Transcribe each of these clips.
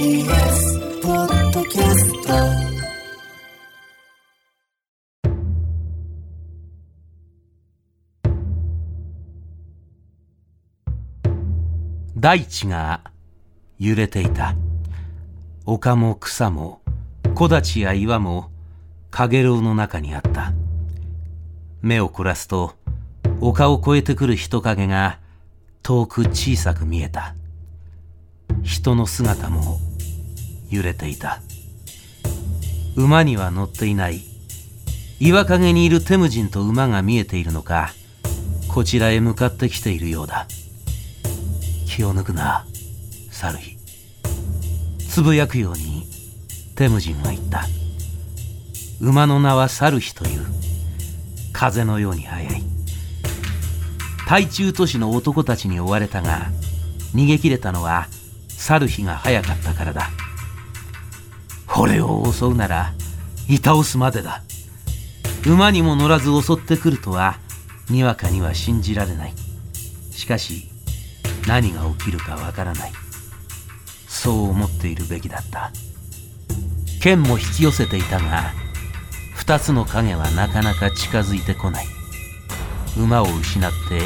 TBS ポッドキャスト大地が揺れていた。丘も草も木立や岩も陽炎の中にあった。目を凝らすと丘を越えてくる人影が遠く小さく見えた。人の姿も揺れていた。馬には乗っていない。岩陰にいるテムジンと馬が見えているのか。こちらへ向かってきているようだ。気を抜くなサルヒつぶやくようにテムジンは言った。馬の名はサルヒという。風のように速い。対中都市の男たちに追われたが逃げ切れたのはサルヒが早かったからだ。俺を襲うならい倒すまでだ。馬にも乗らず襲ってくるとはにわかには信じられない。しかし何が起きるかわからない。そう思っているべきだった。剣も引き寄せていたが二つの影はなかなか近づいてこない。馬を失って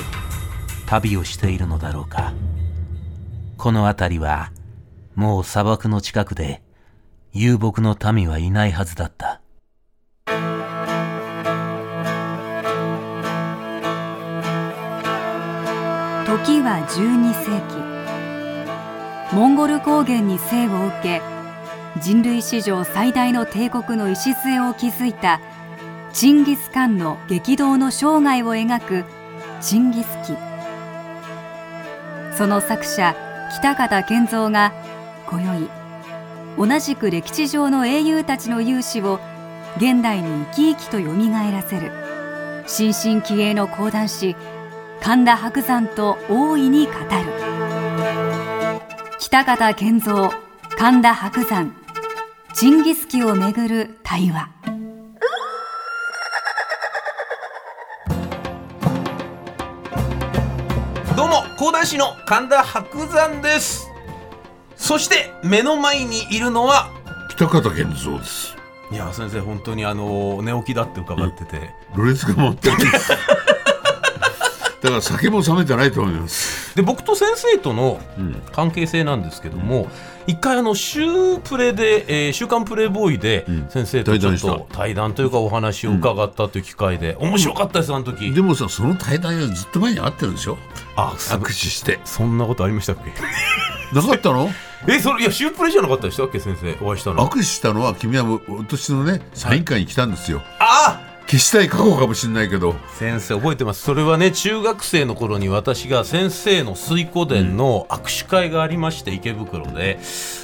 旅をしているのだろうか。この辺りはもう砂漠の近くで遊牧の民はいないはずだった。時は12世紀。モンゴル高原に生を受け人類史上最大の帝国の礎を築いたチンギス・カンの激動の生涯を描く「チンギス記」その作者北方健三が今宵同じく歴史上の英雄たちの勇姿を現代に生き生きとよみがえらせる。新進気鋭の講談師神田伯山と大いに語る。北方健三神田伯山チンギス記をめぐる対話。どうも講談師の神田伯山です。そして目の前にいるのは北方健三です。いや先生本当にあの寝起きだって伺ってて、ろれつが回ってるんです。だから酒も冷めてないと思います。で僕と先生とのうん。関係性なんですけども、一回あの週プレで、えー週刊プレイボーイでうん先生とちょっ対談と対談というかお話を伺ったという機会で、面白かったですあの時、でもさ、その対談よりずっと前に会ってるでしょあ握手して。そんなことありましたっけ？なかったの？えそれいや週プレじゃなかったでしたっけ先生お会いしたの。握手したのは君はもう今年のね、サイン会に来たんですよ。あ消したい過去かもしれないけど。先生覚えてます。それはね中学生の頃に私が先生の水湖殿の握手会がありまして池袋で。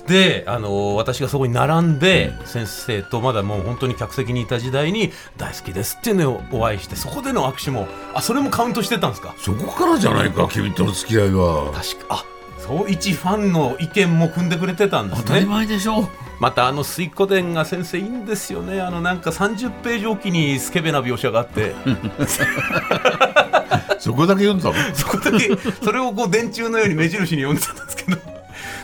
であの私がそこに並んで先生とまだもう本当に客席にいた時代に大好きですっていうのをお会いしてそこでの握手もあそれもカウントしてたんですか？そこからじゃないか、君との付き合いは。確かあそう一ファンの意見も組んでくれてたんです当たりね前でしょ。またあの水湖殿が先生いいんですよね。あのなんか30ページおきにスケベな描写があって。そこだけ読んだの？そこだけ。それをこう電柱のように目印に読んでたんですけど。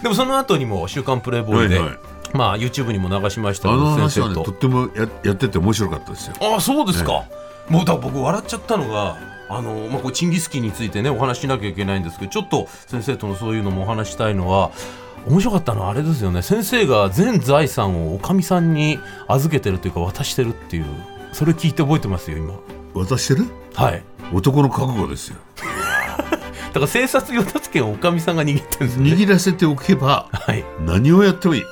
でもその後にも「週刊プレイボーイで」はいはい。まあ YouTube にも流しましたあけどの話はね、先生ととってもややってて面白かったですよ。ああそうですか、もうだ僕笑っちゃったのがあの、まあ、これチンギスキーについてねお話ししなきゃいけないんですけどちょっと先生とのそういうのもお話したいのは面白かったのはあれですよね。先生が全財産をおかみさんに預けてるというか渡してるっていうそれ聞いて覚えてますよ今。渡してる？はい。男の覚悟ですよ。だから生殺与奪権をおかみさんが握ってるんですよね。握らせておけば、はい。何をやってもいい。い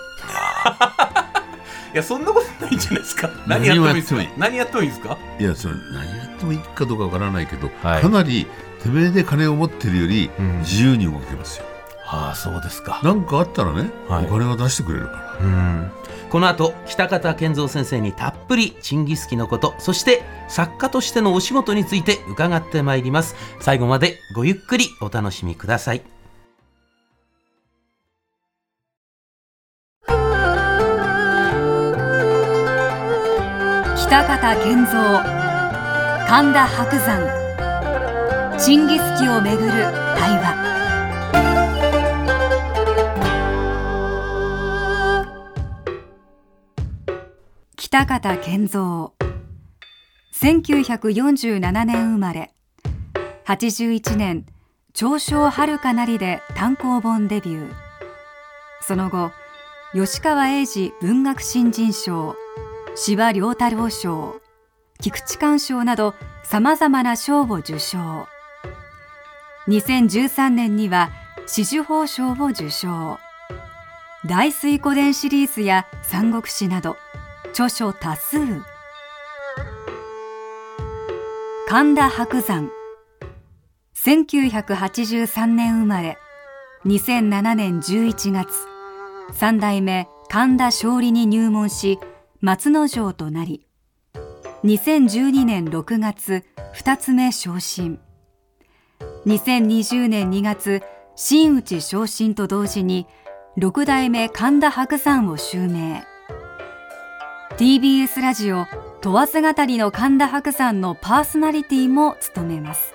やそんなことないんじゃないですか。何やってもいいですか？何やってもいい。ですか？いやそれ何やってもいいかどうかわからないけど、はい。かなりてめえで金を持ってるよりうん。自由に動けますよ、ああそうですか。なんかあったらね、はい。お金は出してくれるから。うん。この後北方健三先生にたっぷりチンギスキのことそして作家としてのお仕事について伺ってまいります。最後までごゆっくりお楽しみください。北方健三神田伯山。チンギス・キをめぐる対話。北方健三。1947年生まれ。81年長州遥かなりで単行本デビュー。その後吉川英治文学新人賞司馬太郎賞菊池寛賞などさまざまな賞を受賞。2013年には紫綬褒章を受賞。大水湖伝シリーズや三国志など著書多数。神田伯山。1983年生まれ。2007年11月。三代目神田勝利に入門し松之丞となり2012年6月二つ目昇進。2020年2月真打昇進と同時に六代目神田伯山を襲名。TBS ラジオ問わず語りの神田伯山のパーソナリティも務めます。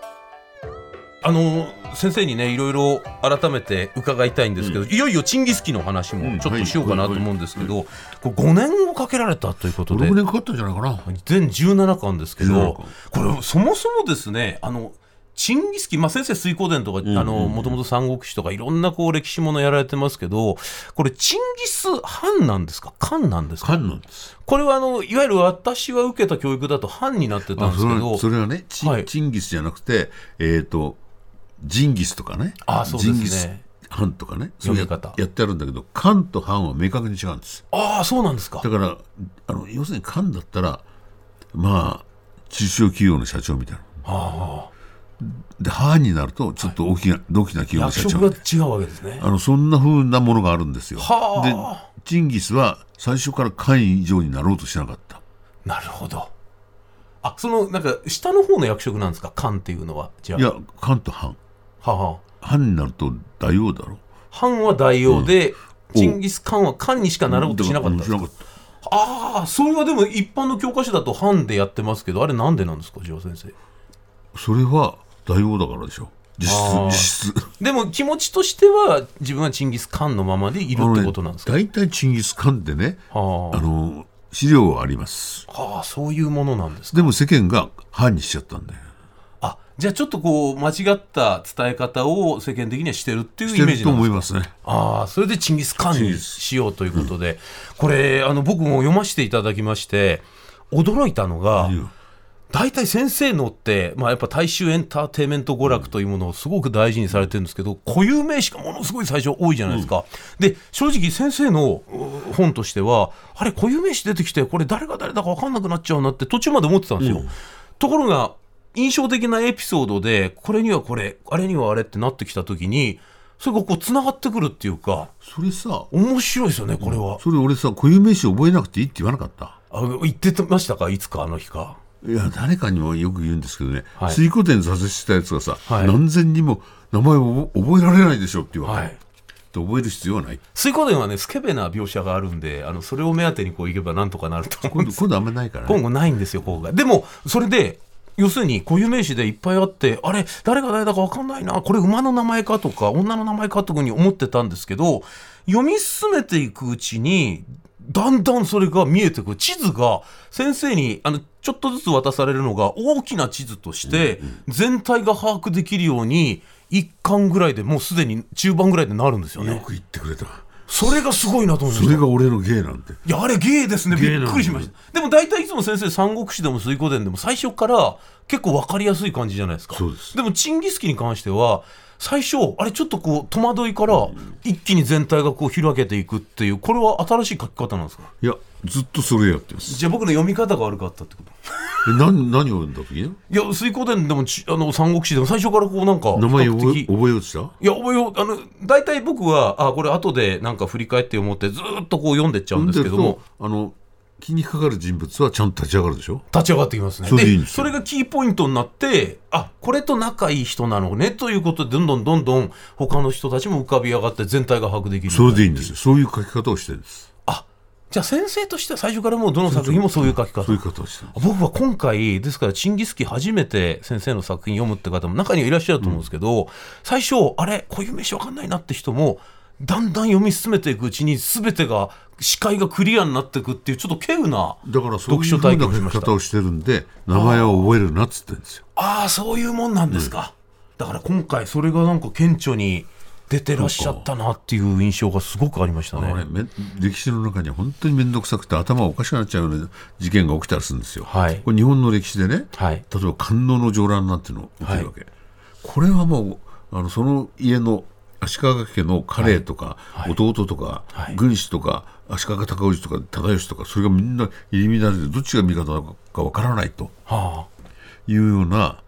あの先生にねいろいろ改めて伺いたいんですけど、いよいよチンギスキの話もちょっとしようかなと思うんですけど、これ5年をかけられたということで。6年かかったんじゃないかな。全17巻ですけ17ど巻。これそもそもですねあのチンギスキ、まあ、先生水光伝とか、もともと三国志とかいろんなこう歴史ものやられてますけどこれチンギス・ハンなんですか？漢なんですか？漢なんです。これはあのいわゆる私が受けた教育だとハンになってたんですけどはそれはねチ,、ンギスじゃなくてえっ、とジンギスとかね。あそうですね。ジンギスハンとかね。そうや読み方。やってあるんだけど漢とハンは明確に違うんです。ああそうなんですか。だからあの要するに漢だったらまあ中小企業の社長みたいな。あでハンになるとちょっと大きな、大きな企業の役社長。職が違うわけですね。あのそんな風なものがあるんですよ。はであチンギスは最初から漢以上になろうとしなかった。なるほど。あそのなんか下の方の役職なんですか？漢っていうのはじゃあ。いや漢とハンははハンになると大王だろ。漢は大王で、うん。チンギス・カンは漢にしかなろうとしなかったああそれはでも一般の教科書だと漢でやってますけどあれなんでなんですかじゃあ先生？それは大王だからでしょ。実質実質。でも気持ちとしては自分はチンギス・カンのままでいるってことなんですか、大体チンギス・カンってねはあ。の資料はあります。あ、はあ、そういうものなんですか？でも世間がハンにしちゃったんだよ。あじゃあちょっとこう間違った伝え方を世間的にはしてるっていうしイメージなんですか？思いますね。ああそれでチンギス・カンにしようということで、これあの僕も読ませていただきまして驚いたのが、大体先生のって、まあ、やっぱ大衆エンターテインメント娯楽というものをすごく大事にされてるんですけど固有名詞がものすごい最初多いじゃないですか、で正直先生のう本としてはあれ固有名詞出てきてこれ誰が誰だか分かんなくなっちゃうなって途中まで思ってたんですよ、ところが印象的なエピソードでこれにはこれあれにはあれってなってきた時にそれがこうつながってくるっていうかそれさ面白いですよねこれは、それ俺さ固有名詞覚えなくていいって言わなかった？あ言ってましたか？いつかあの日か。いや誰かにもよく言うんですけどね、はい。水古典挫折したやつがさ、はい。何千にも名前を覚えられないでしょっていうわけ、はい。で覚える必要はない。水光伝はねスケベな描写があるんであのそれを目当てにこういけばなんとかなると思うんです。今度今度あんまりないから、ね、今後ないんですよここが。でもそれで要するに固有名詞でいっぱいあってあれ誰が誰だか分かんないなこれ馬の名前かとか女の名前かとかに思ってたんですけど読み進めていくうちにだんだんそれが見えてくる。地図が先生にあのちょっとずつ渡されるのが大きな地図として全体が把握できるように1巻ぐらいでもうすでに中盤ぐらいでなるんですよね。よく言ってくれたそれがすごいなと思いまそした。れが俺の芸なんて。いやあれ芸ですね。びっくりしました。でも大体いつも先生三国志でも水滸伝でも最初から結構分かりやすい感じじゃないですか。そうです。でもチンギスキに関しては最初あれちょっとこう戸惑いから一気に全体がこう開けていくっていうこれは新しい書き方なんですか？いやずっとそれやってます。じゃあ僕の読み方が悪かったってこと？え何何を読んだ時にいや水滸伝でもちあの三国志でも最初からこうなんか名前覚え覚えようとした？いや覚えようあの大体僕はあこれ後でなんか振り返って思ってずーっとこう読んでっちゃうんですけども。とあの気にかかる人物はちゃんと立ち上がるでしょ？立ち上がってきますね。それでいいんですよ。それがキーポイントになって、あこれと仲いい人なのねということで、どんどんどんどん他の人たちも浮かび上がって全体が把握できる。それでいいんですよ。そういう書き方をしてるんです。あじゃあ先生としては最初からもうどの作品もそういう書き方？そういう方をしてる僕は今回ですからチンギスキー初めて先生の作品読むって方も中にはいらっしゃると思うんですけど、最初あれ？こういう名詞わかんないなって人もだんだん読み進めていくうちに全てが視界がクリアになっていくっていうちょっと稀有なだからそういう読書体験をしました方をしてるんで名前を覚えるなっつってんですよ。ああそういうもんなんですか、だから今回それがなんか顕著に出てらっしゃったなっていう印象がすごくありましたね。ね。め歴史の中には本当に面倒くさくて頭おかしくなっちゃうような事件が起きたりするんですよ。はい。これ日本の歴史でね、はい。例えば観音の上乱なんていうのを起きるわけ、これはもうあのその家の足利家の家令とか、はい。弟とか、はい。軍師とか足利尊氏とか忠義とかそれがみんな入り乱れてどっちが味方かわからないとはいうような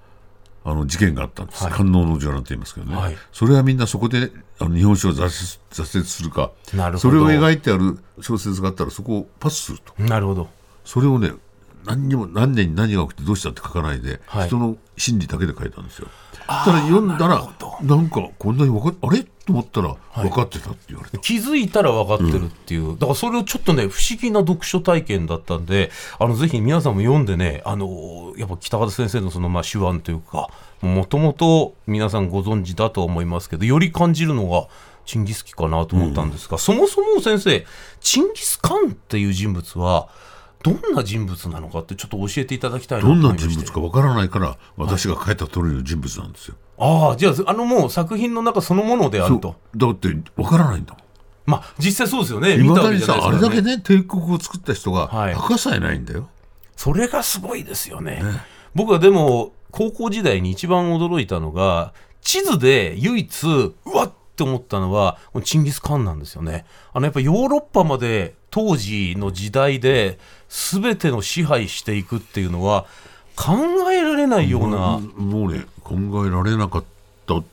あの事件があったんです、はい。観音の上乱と言いますけどね、はい。それはみんなそこであの日本史を挫折挫折するか。それを描いてある小説があったらそこをパスすると。あなるほど。それをね何にも何年に何が起きてどうしたって書かないで、はい。人の心理だけで書いたんですよただ読んだらなんかこんなに分かっあれ？と思ったら分かってたって言われた、気づいたら分かってるっていう、だからそれをちょっとね不思議な読書体験だったんであのぜひ皆さんも読んでねあのやっぱ北方先生のそのまあ手腕というかもともと皆さんご存知だとは思いますけどより感じるのがチンギス・キかなと思ったんですが、そもそも先生チンギス・カンっていう人物はどんな人物なのかってちょっと教えていただきたいどんな人物か分からないから私が書いた通りの人物なんですよ、ああじゃああのもう作品の中そのものであると。だって分からないんだもん。まあ実際そうですよね。いまだにさあれだけね帝国を作った人がはい。墓さえないんだよ、それがすごいですよね。僕はでも高校時代に一番驚いたのが地図で唯一うわっって思ったのはチンギス・カンなんですよね。あのやっぱヨーロッパまで当時の時代で全ての支配していくっていうのは考えられないような、もうね考えられなかった。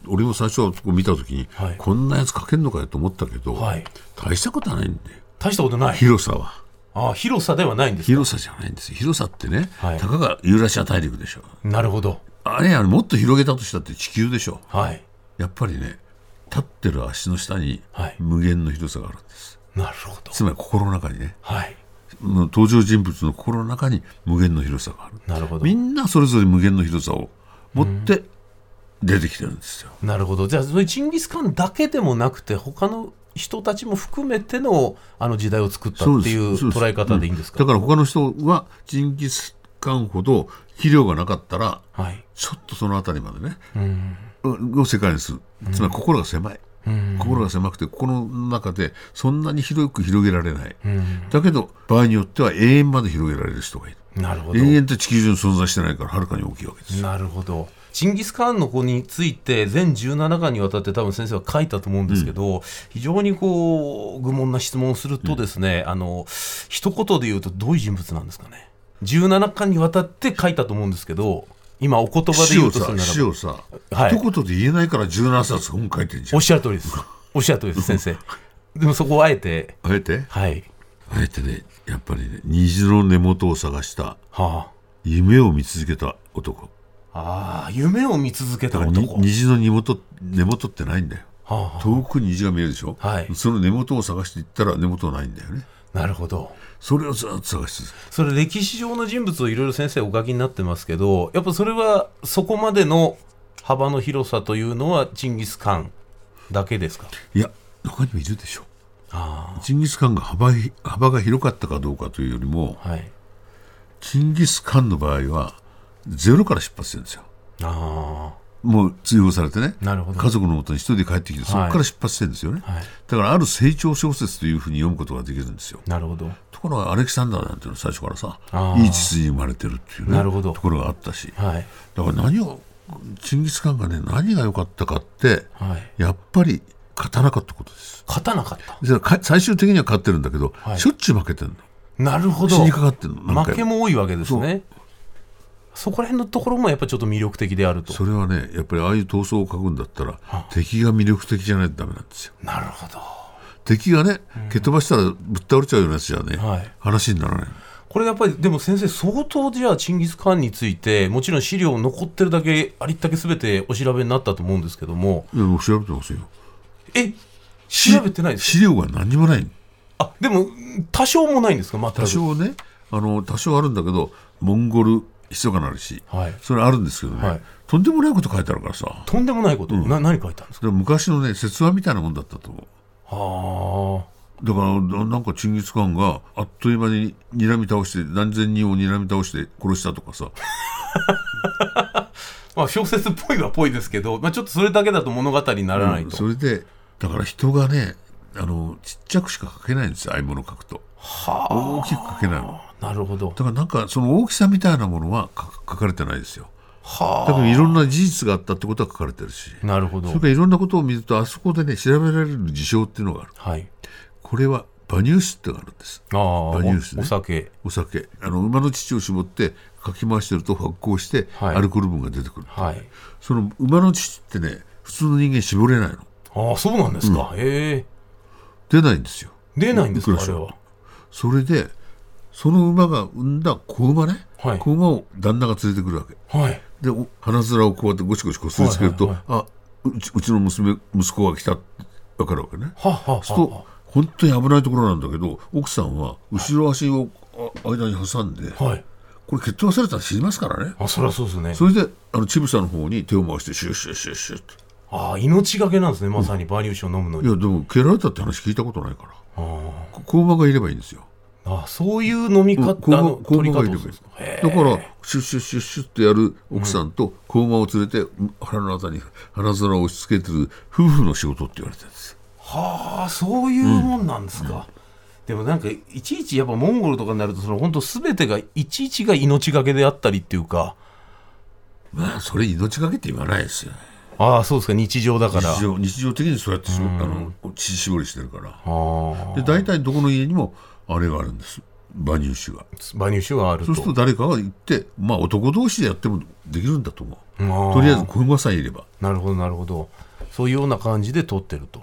俺も最初は見た時に、はい。こんなやつ書けんのかよと思ったけど、はい。大したことはないんだよ大したことない。広さは。あ広さではないんですか？広さじゃないんですよ。広さってね、はい。たかがユーラシア大陸でしょ。なるほど。あれやもっと広げたとしたって地球でしょ。はい。やっぱりね立ってる足の下にはい。無限の広さがあるんです、なるほど。つまり心の中にね。はい。登場人物の心の中に無限の広さがある。なるほど。みんなそれぞれ無限の広さを持って出てきてるんですよ、なるほど。じゃあそういうチンギス・カンだけでもなくて他の人たちも含めてのあの時代を作ったっていう捉え方でいいんですか、だから他の人はジンギスカンほど肥料がなかったらはい。ちょっとその辺りまでね、うん。を世界にする。つまり心が狭い、心が狭くて心の中でそんなに広く広げられない、だけど場合によっては永遠まで広げられる人がいる。なるほど。永遠って地球上に存在してないからはるかに大きいわけです。よなるほど。チンギス・カーンの子について全17巻にわたって多分先生は書いたと思うんですけど、非常にこう愚問な質問をするとですね、あの一言で言うとどういう人物なんですかね。17巻にわたって書いたと思うんですけど今お言葉で言うとするならば。ささ、はい。一言で言えないから17冊本書いてんじゃん。おっしゃる通りです。おっしゃる通りです先生。でもそこをあえて。あえて？はい。あえてねやっぱりね虹の根元を探したは夢を見続けた男。あ、ああ夢を見続けた男。虹の根元根元ってないんだよ。はあ、遠くに虹が見えるでしょ、はい。その根元を探していったら根元はないんだよね。なるほどそれをずっと探し続けそれ歴史上の人物をいろいろ先生お書きになってますけどやっぱそれはそこまでの幅の広さというのはチンギス・カンだけですか？いや他にもいるでしょあチンギス・カンが幅幅が広かったかどうかというよりもあはい。チンギス・カンの場合はゼロから出発してるんですよ。あもう追放されてね。なるほど。家族のもとに一人で帰ってきてそこから出発してるんですよね、あはい。だからある成長小説というふうに読むことができるんですよ。なるほどところがアレキサンダーなんていうのは最初からさいい実に生まれてるっていうねなるほど。ところがあったし。はい。だから何をチンギス・カンがね何が良かったかってはい。やっぱり勝たなかったことです。勝たなかった。最終的には勝ってるんだけど、はい。しょっちゅう負けてるの。なるほど。死にかかってるの何負けも多いわけですね。そこら辺のところもやっぱちょっと魅力的であると。それはねやっぱりああいう闘争を書くんだったら敵が魅力的じゃないとダメなんですよ。なるほど敵がね蹴飛ばしたらぶっ倒れちゃうようなやつじゃね、はい。話にならない。これやっぱりでも先生相当じゃあチンギス・カーンについてもちろん資料残ってるだけありったけ全てお調べになったと思うんですけども。いやもう調べてますよ。え？調べてないですか？資料が何にもない。あでも多少もないんですか？全く多少ねあの多少あるんだけどモンゴル密かなるし、はい。それあるんですけどね、はい。とんでもないこと書いてあるからさ。とんでもないこと、な何書いてあるんですか？昔のね説話みたいなもんだったと思うはあだからななんかチンギス・カンがあっという間に睨み倒して何千人を睨み倒して殺したとかさ。まあ小説っぽいはっぽいですけど、まあ、ちょっとそれだけだと物語にならないと、それでだから人がねあのちっちゃくしか書けないんですよああいうものを書くと。大きく書けないの。なるほど。だからなんかその大きさみたいなものは書書かれてないですよはだからいろんな事実があったってことは書かれてるし。あなるほど。それからいろんなことを見るとあそこでね調べられる事象っていうのがある。はい。これは馬乳酒ってのがあるんです。馬乳酒ね。お酒。お酒。あの馬の乳を絞ってかき回してると発酵してはい。アルコール分が出てくる、はい。その馬の乳ってね普通の人間絞れないの。ああそうなんですか、へえ。出ないんですよ。出ないんですかあれは。それでその馬が産んだ子馬ね、はい。子馬を旦那が連れてくるわけ。はいでお鼻面をこうやってゴシゴシこすりつけると、はいあうちうちの娘息子が来たって分かるわけね。はあはあはあそうすると本当に危ないところなんだけど奥さんは後ろ足をあ間に挟んで、はい。これ決闘されたら死にますからね。あそりゃそうですね。それであの乳房の方に手を回してシュッシュッシュッシュッって。ああ命がけなんですねまさに。馬乳酒を飲むのに、いやでも蹴られたって話聞いたことないから。あこ子馬がいればいいんですよああそういう飲み方、の子取り方ですか？だからシュッシュッシュッシュッってやる奥さんと子馬を連れて腹のあたりに鼻面を押し付けてる夫婦の仕事って言われてるんですよ。はあそういうもんなんですか、でもなんかいちいちやっぱモンゴルとかになるとその本当全てがいちいちが命がけであったりっていうか。まあそれ命がけって言わないですよああそうですか。日常だから。日常日常的にそうやってしぼあの乳搾りしてるから。で大体どこの家にもあれがあるんです。馬乳酒が。馬乳酒があると。そうすると誰かが行ってまあ男同士でやってもできるんだと思う。とりあえず子馬さえいれば。なるほどなるほど。そういうような感じで撮ってると、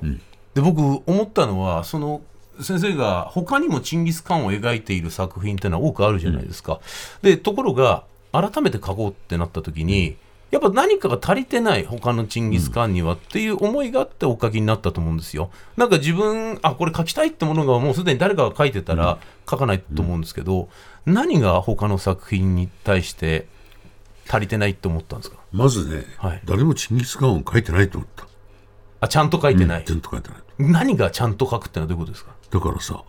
で僕思ったのはその先生が他にもチンギス・カンを描いている作品っていうのは多くあるじゃないですか、でところが改めて書こうってなった時にやっぱ何かが足りてない他のチンギス・カンにはっていう思いがあってお書きになったと思うんですよ。なんか自分あこれ書きたいってものがもうすでに誰かが書いてたら書かないと思うんですけど、何が他の作品に対して足りてないって思ったんですか？まずね、はい。誰もチンギス・カンを書いてないと思った。あちゃんと書いてない、ちゃんと書いてない何がちゃんと書くってのはどういうことですか？だからさ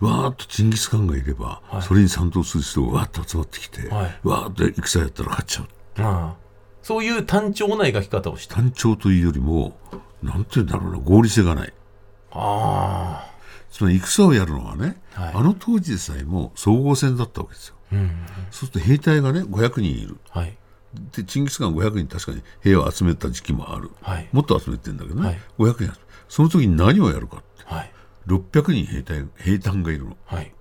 わーっとチンギス・カンがいれば、それに賛同する人がわーっと集まってきて、はい。わーっと戦やったら勝っちゃう。ああそういう単調な描き方をした。単調というよりもなんて言うんだろうな合理性がない。あつまり戦をやるのはね、はい。あの当時でさえも総合戦だったわけですよ、そうすると兵隊がね500人いる。あはい。でチンギス・カン500人確かに兵を集めた時期もある、はい。もっと集めてるんだけどね、はい。500人集めその時に何をやるかって。はい。600人兵隊兵隊がいるの。はい。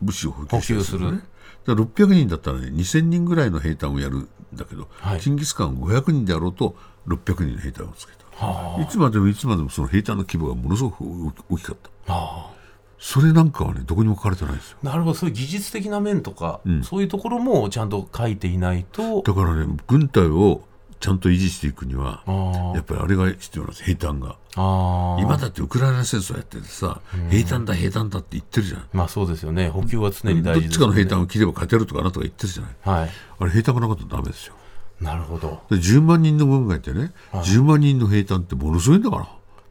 物資を補給するのね。補だから600人だったらね2000人ぐらいの兵隊をやるんだけど、はい。チンギス・カンは500人であろうと600人の兵隊をつけた。いつまでもいつまでもその兵隊の規模がものすごく大きかった。それなんかはねどこにも書かれてないんですよ。なるほど。そういう技術的な面とか、そういうところもちゃんと書いていないと。だからね軍隊をちゃんと維持していくにはあやっぱりあれが必要なんです兵隊が。今だってウクライナ戦争やっててさ兵隊だ兵隊だって言ってるじゃん。まあそうですよね。補給は常に大事ですよね。どっちかの兵隊を切れば勝てるとかあなたが言ってるじゃない。はい。あれ兵隊がなかったらダメですよ。なるほど。で10万人の軍がいてね、10万人の兵隊ってものすごいんだか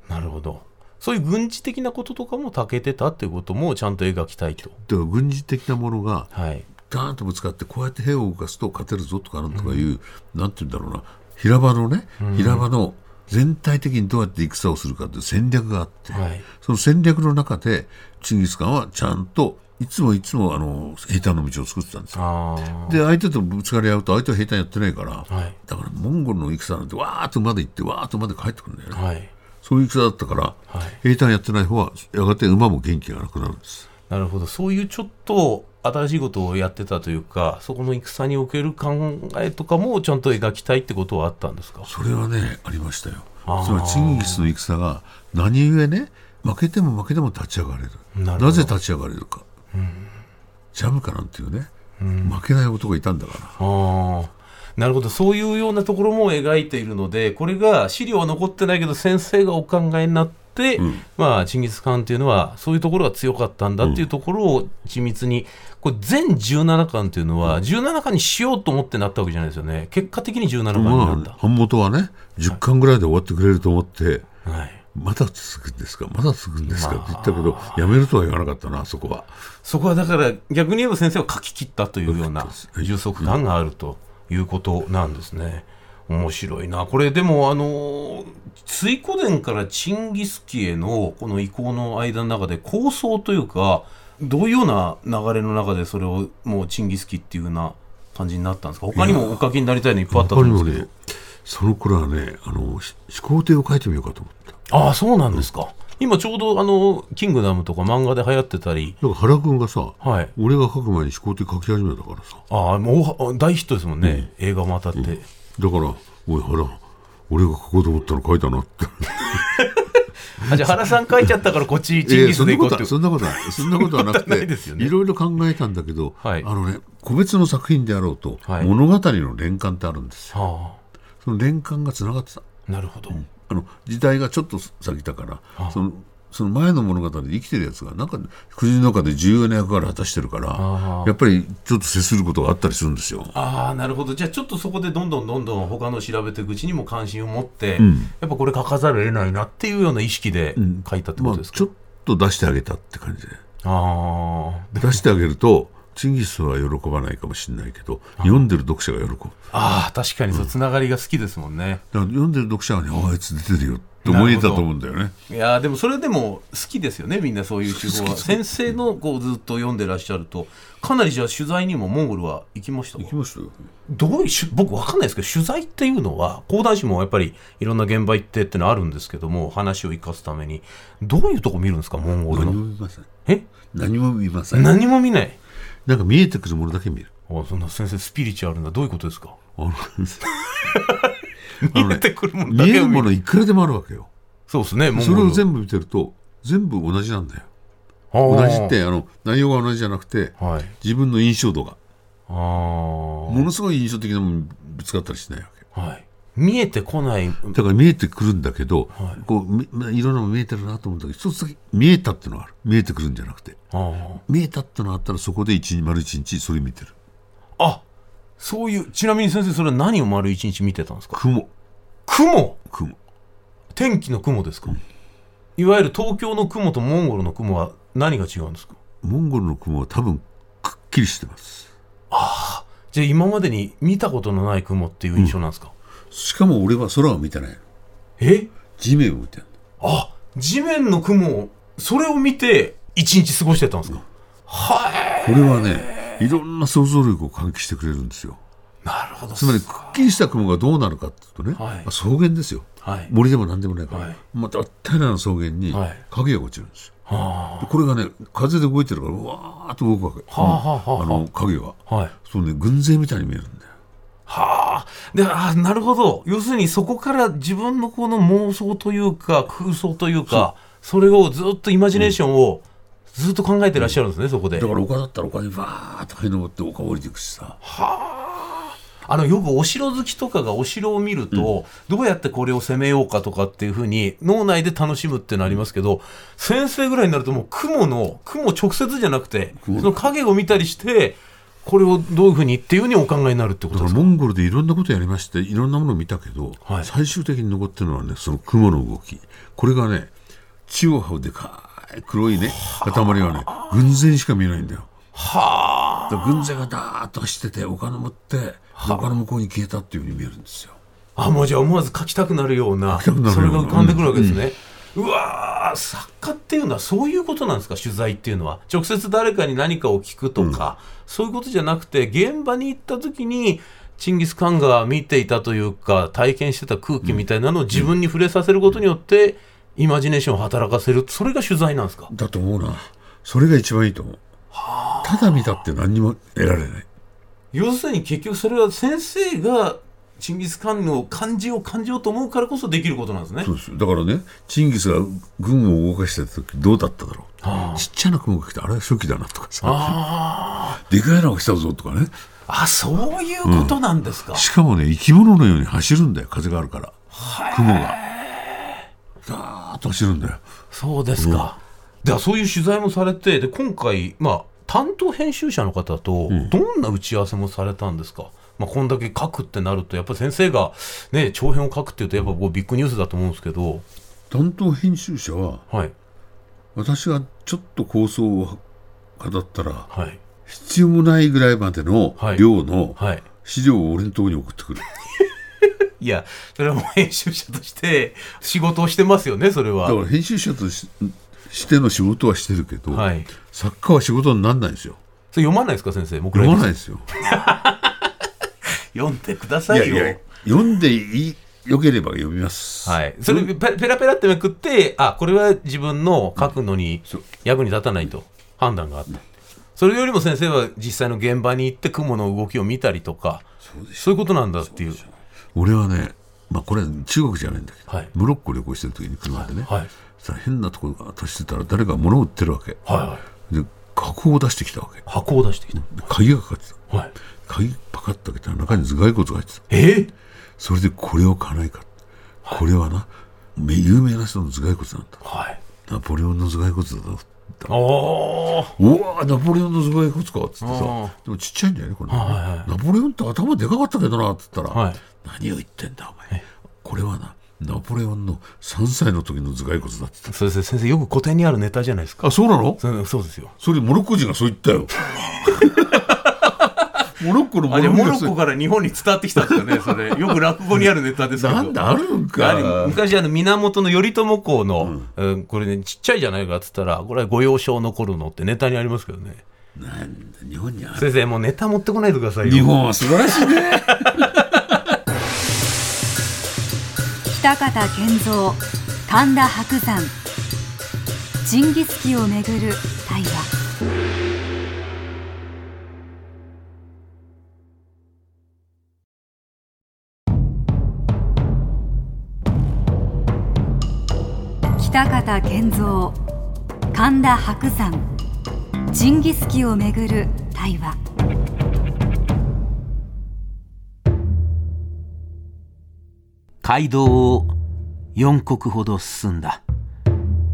ら。なるほど。そういう軍事的なこととかも長けてたっていうこともちゃんと描きたいと。だから軍事的なものがはい。ダーンとぶつかってこうやって兵を動かすと勝てるぞとかなんとかいう、なんて言うんだろうな平場のね、平場の全体的にどうやって戦をするかっていう戦略があって、はい。その戦略の中でチンギス・カンはちゃんといつもいつもあの兵隊の道を作ってたんですよ。あで相手とぶつかり合うと相手は兵隊やってないから、あはい。だからモンゴルの戦なんてわーっとまで行ってわーっとまで帰ってくるんだよね。はい。そういう戦だったから、はい。兵隊やってない方はやがて馬も元気がなくなるんです。なるほど。そういうちょっと新しいことをやってたというかそこの戦における考えとかもちゃんと描きたいってことはあったんですか？それはねありましたよ。あー。つまりチンギスの戦が何故ね負けても負けても立ち上がれる。なるなぜ立ち上がれるか、ジャムカなんていうね、負けない男がいたんだから。なるほど。そういうようなところも描いているのでこれが資料は残ってないけど先生がお考えになって、まあチンギス・カンっていうのはそういうところが強かったんだっていうところを緻密にこれ全17巻っていうのは17巻にしようと思ってなったわけじゃないですよね。結果的に17巻になった、まあ版元はね10巻ぐらいで終わってくれると思って、はい、まだ続くんですか？まだ続くんですか？って言ったけど、やめるとは言わなかったな、そこは。そこはだから逆に言えば先生は書き切ったというような充足感があるということなんですね。面白いな。これでもあの水古伝からチンギス紀へのこの移行の間の中で構想というかどういうような流れの中でそれをもうチンギス紀っていうような感じになったんですか？他にもお書きになりたいのいっぱいあったと他思うんですけどその頃はね、あの、し始皇帝を書いてみようかと思った。ああそうなんですか。今ちょうどあのキングダムとか漫画で流行ってたりだから原君がさ、はい俺が書く前に始皇帝書き始めたからさ。ああもう大ヒットですもんね、映画も当たって。だから、おい原、俺が書こうと思ったの書いたなって。あじゃあ原さん書いちゃったからこっちチンギスそんなことは、でいこう。ってそんなことは。そんなことはなくて、いろいろ考えたんだけど、はい。あのね、個別の作品であろうと、はい。物語の連環ってあるんですよ。はその連環がつながってた。あ、なるほど、あの時代がちょっと先だから、そのその前の物語で生きてるやつがなんか国の中で重要な役割を果たしてるからやっぱりちょっと接することがあったりするんですよ。ああなるほど。じゃあちょっとそこでどんどんどんどん他の調べていくうちにも関心を持って、ん。やっぱこれ書かざるを得ないなっていうような意識で書いたってこまあ、とですか、ちょっと出してあげたって感じで。ああ出してあげるとチンギスは喜ばないかもしれないけど読んでる読者が喜ぶ。だかああ確かにそうつながりが好きですもんね、ら読んでる読者はねああいつ出てるよって思えたと思うんだよね。いやーでもそれでも好きですよねみんなそういう手法は先生のこうずっと読んでらっしゃるとかなりじゃあ取材にもモンゴルは行きましたか行きましたよ。どういうし僕わかんないですけど取材っていうのは講談師もやっぱりいろんな現場行ってってのはあるんですけども話を生かすためにどういうとこ見るんですかモンゴル何のも見ません。え？何も見ません。何も見ないなんか見えてくるものだけ見る。あそんな先生スピリチュアルなどういうことですか？あの 見えてくるものだ見えるものいくらでもあるわけよ。そうですねそれを全部見てると全部同じなんだよ。同じってあの内容が同じじゃなくてはい。自分の印象度が。あー。ものすごい印象的なものにぶつかったりしないわけ。はい。見えてこない。だから見えてくるんだけど、はい。こうみまあいろんなの見えてるなと思うんだけど一つだけ見えたってのがある。見えてくるんじゃなくて。あ。ー見えたってのがあったらそこで一日丸一日それ見てる。あそういうちなみに先生それは何を丸一日見てたんですか？雲。雲？雲。天気の雲ですか、いわゆる東京の雲とモンゴルの雲は何が違うんですか？モンゴルの雲は多分くっきりしてます。じゃあ今までに見たことのない雲っていう印象なんですか、しかも俺は空を見てない。のえ？地面を見てるあ地面の雲をそれを見て一日過ごしてたんですか、はいこれはねい。ろんな想像力を喚起してくれるんですよ。なるほど。つまりくっきりした雲がどうなるかっていうとね、はい。草原ですよ。はい。森でも何でもないから、はい。また平らな草原にはい。影が落ちるんですよ、はでこれがね風で動いてるからうわーっと動くわけ、あはあはあ。はああの影があはい。そうね軍勢みたいに見えるんだよ。はあ。であなるほど。要するにそこから自分のこの妄想というか空想というかそれをずっとイマジネーションをずっと考えてらっしゃるんですね、そこで。だから丘だったら丘にバーッと這い登って丘降りていくしさあのよくお城好きとかがお城を見ると、どうやってこれを攻めようかとかっていうふうに脳内で楽しむっていうのありますけど先生ぐらいになるともう雲の雲直接じゃなくてその影を見たりしてこれをどういうふうにっていうふうにお考えになるってことですか？だからモンゴルでいろんなことやりましていろんなものを見たけど、はい。最終的に残ってるのはねその雲の動き。これがね地を這うでかい黒いね塊はね軍勢にしか見えないんだよ。はだから軍勢がダーッと走ってて丘の持って丘の向こうに消えたっていうふうに見えるんですよ。あもうじゃあ思わず書きたくなるようなそれが浮かんでくるわけですね、うわー作家っていうのはそういうことなんですか？取材っていうのは。直接誰かに何かを聞くとか、そういうことじゃなくて現場に行った時にチンギス・カンが見ていたというか体験してた空気みたいなのを自分に触れさせることによって、イマジネーションを働かせるそれが取材なんですか？だと思うな。それが一番いいと思う。ただ見たって何にも得られない。要するに結局それは先生がチンギス・カンの感じを感じようと思うからこそできることなんですね。そうですよ。だからねチンギスが軍を動かしてた時どうだっただろう。ちっちゃな雲が来てあれは初期だなとかさ。あでかいのが来たぞとかね。あそういうことなんですか、しかもね生き物のように走るんだよ。風があるから。雲が。ダーッと走るんだよ。そうですか。ではそういう取材もされてで今回、まあ、担当編集者の方とどんな打ち合わせもされたんですか、まあ、こんだけ書くってなるとやっぱり先生が、ね、長編を書くっていうとやっぱこうビッグニュースだと思うんですけど。担当編集者ははい。私がちょっと構想を語ったらはい。必要もないぐらいまでのはい。量のはい。資料を俺のところに送ってくる、いやそれはもう編集者として仕事をしてますよねそれは。だから編集者とししての仕事はしてるけど、はい。作家は仕事にならないんですよ。それ読まないですか先生僕読まないですよ。読んでくださいよ。いやいや読んでいいよければ読みます、はい、それペペラペラってめくってあこれは自分の書くのに役に立たないと判断があった。それよりも先生は実際の現場に行って雲の動きを見たりとかそういうことなんだっていう俺はね、まあ、これは中国じゃないんだけど、はい。モロッコ旅行してる時に車でね、はい。さ変なところが足してたら誰か物を売ってるわけ、はいはい。で箱を出してきたわけ。箱を出してきた。で鍵がかかってた。はい。鍵パカッと開けたら中に頭蓋骨が入ってたえー、それでこれを買わないか、これはなめ有名な人の頭蓋骨なんだ。はい。ナポレオンの頭蓋骨だおおうわナポレオンの頭蓋骨かっつってさ。あでもちっちゃいんだよねこれ、はいはいナポレオンって頭でかかったけどなっつったら、はい何を言ってんだお前。これはなナポレオンの3歳の時の頭蓋骨だってそうです先生よく古典にあるネタじゃないですか。あそうなの？そうですよ。それモロッコ人がそう言ったよ。モロッコのモロッコから日本に伝わってきたんですよねそれ。よく落語にあるネタですけど。なんだあるんか。昔あの源頼朝公の、うん。これねちっちゃいじゃないかっつったらこれは御用章残るのってネタにありますけどね。なんだ日本にある。先生もうネタ持ってこないでくださいよ。日本は素晴らしいね北方健三神田伯山ジンギスキをめぐる対話北方健三神田伯山ジンギスキをめぐる対話街道を四国ほど進んだ。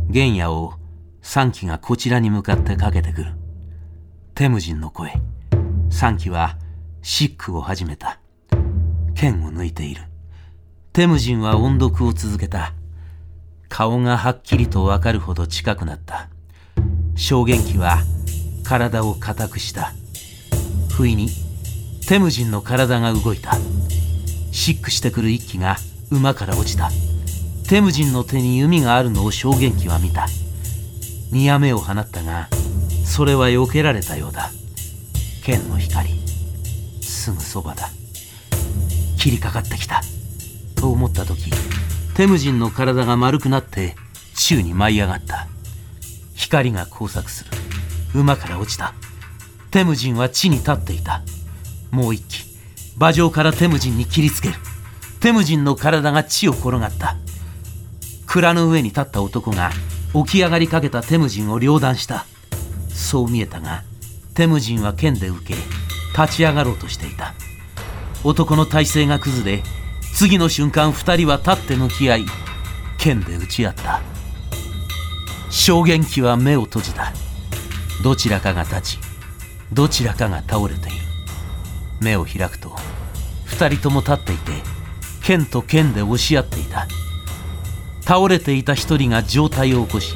玄野を三騎がこちらに向かってかけてくる。テムジンの声。三騎はシックを始めた。剣を抜いている。テムジンは音読を続けた。顔がはっきりとわかるほど近くなった。証言機は体を固くした。不意にテムジンの体が動いた。シックしてくる一騎が馬から落ちた。テムジンの手に弓があるのを証言機は見た。にやめを放ったがそれは避けられたようだ。剣の光。すぐそばだ。切りかかってきた。と思った時テムジンの体が丸くなって宙に舞い上がった。光が交錯する。馬から落ちた。テムジンは地に立っていた。もう一機馬上からテムジンに切りつける。テムジンの体が地を転がった。蔵の上に立った男が起き上がりかけたテムジンを両断した。そう見えたがテムジンは剣で受け立ち上がろうとしていた。男の体勢が崩れ次の瞬間二人は立って向き合い剣で打ち合った。証言機は目を閉じた。どちらかが立ちどちらかが倒れている。目を開くと二人とも立っていて剣と剣で押し合っていた。倒れていた一人が上体を起こし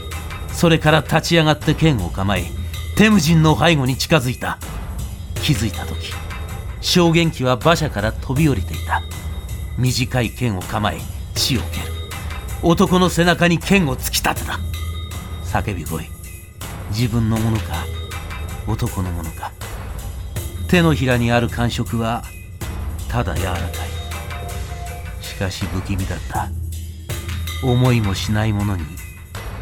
それから立ち上がって剣を構えテムジンの背後に近づいた。気づいた時証言機は馬車から飛び降りていた。短い剣を構え血を蹴る。男の背中に剣を突き立てた。叫び声。自分のものか男のものか。手のひらにある感触はただ柔らかい。かし不気味だった。思いもしないものに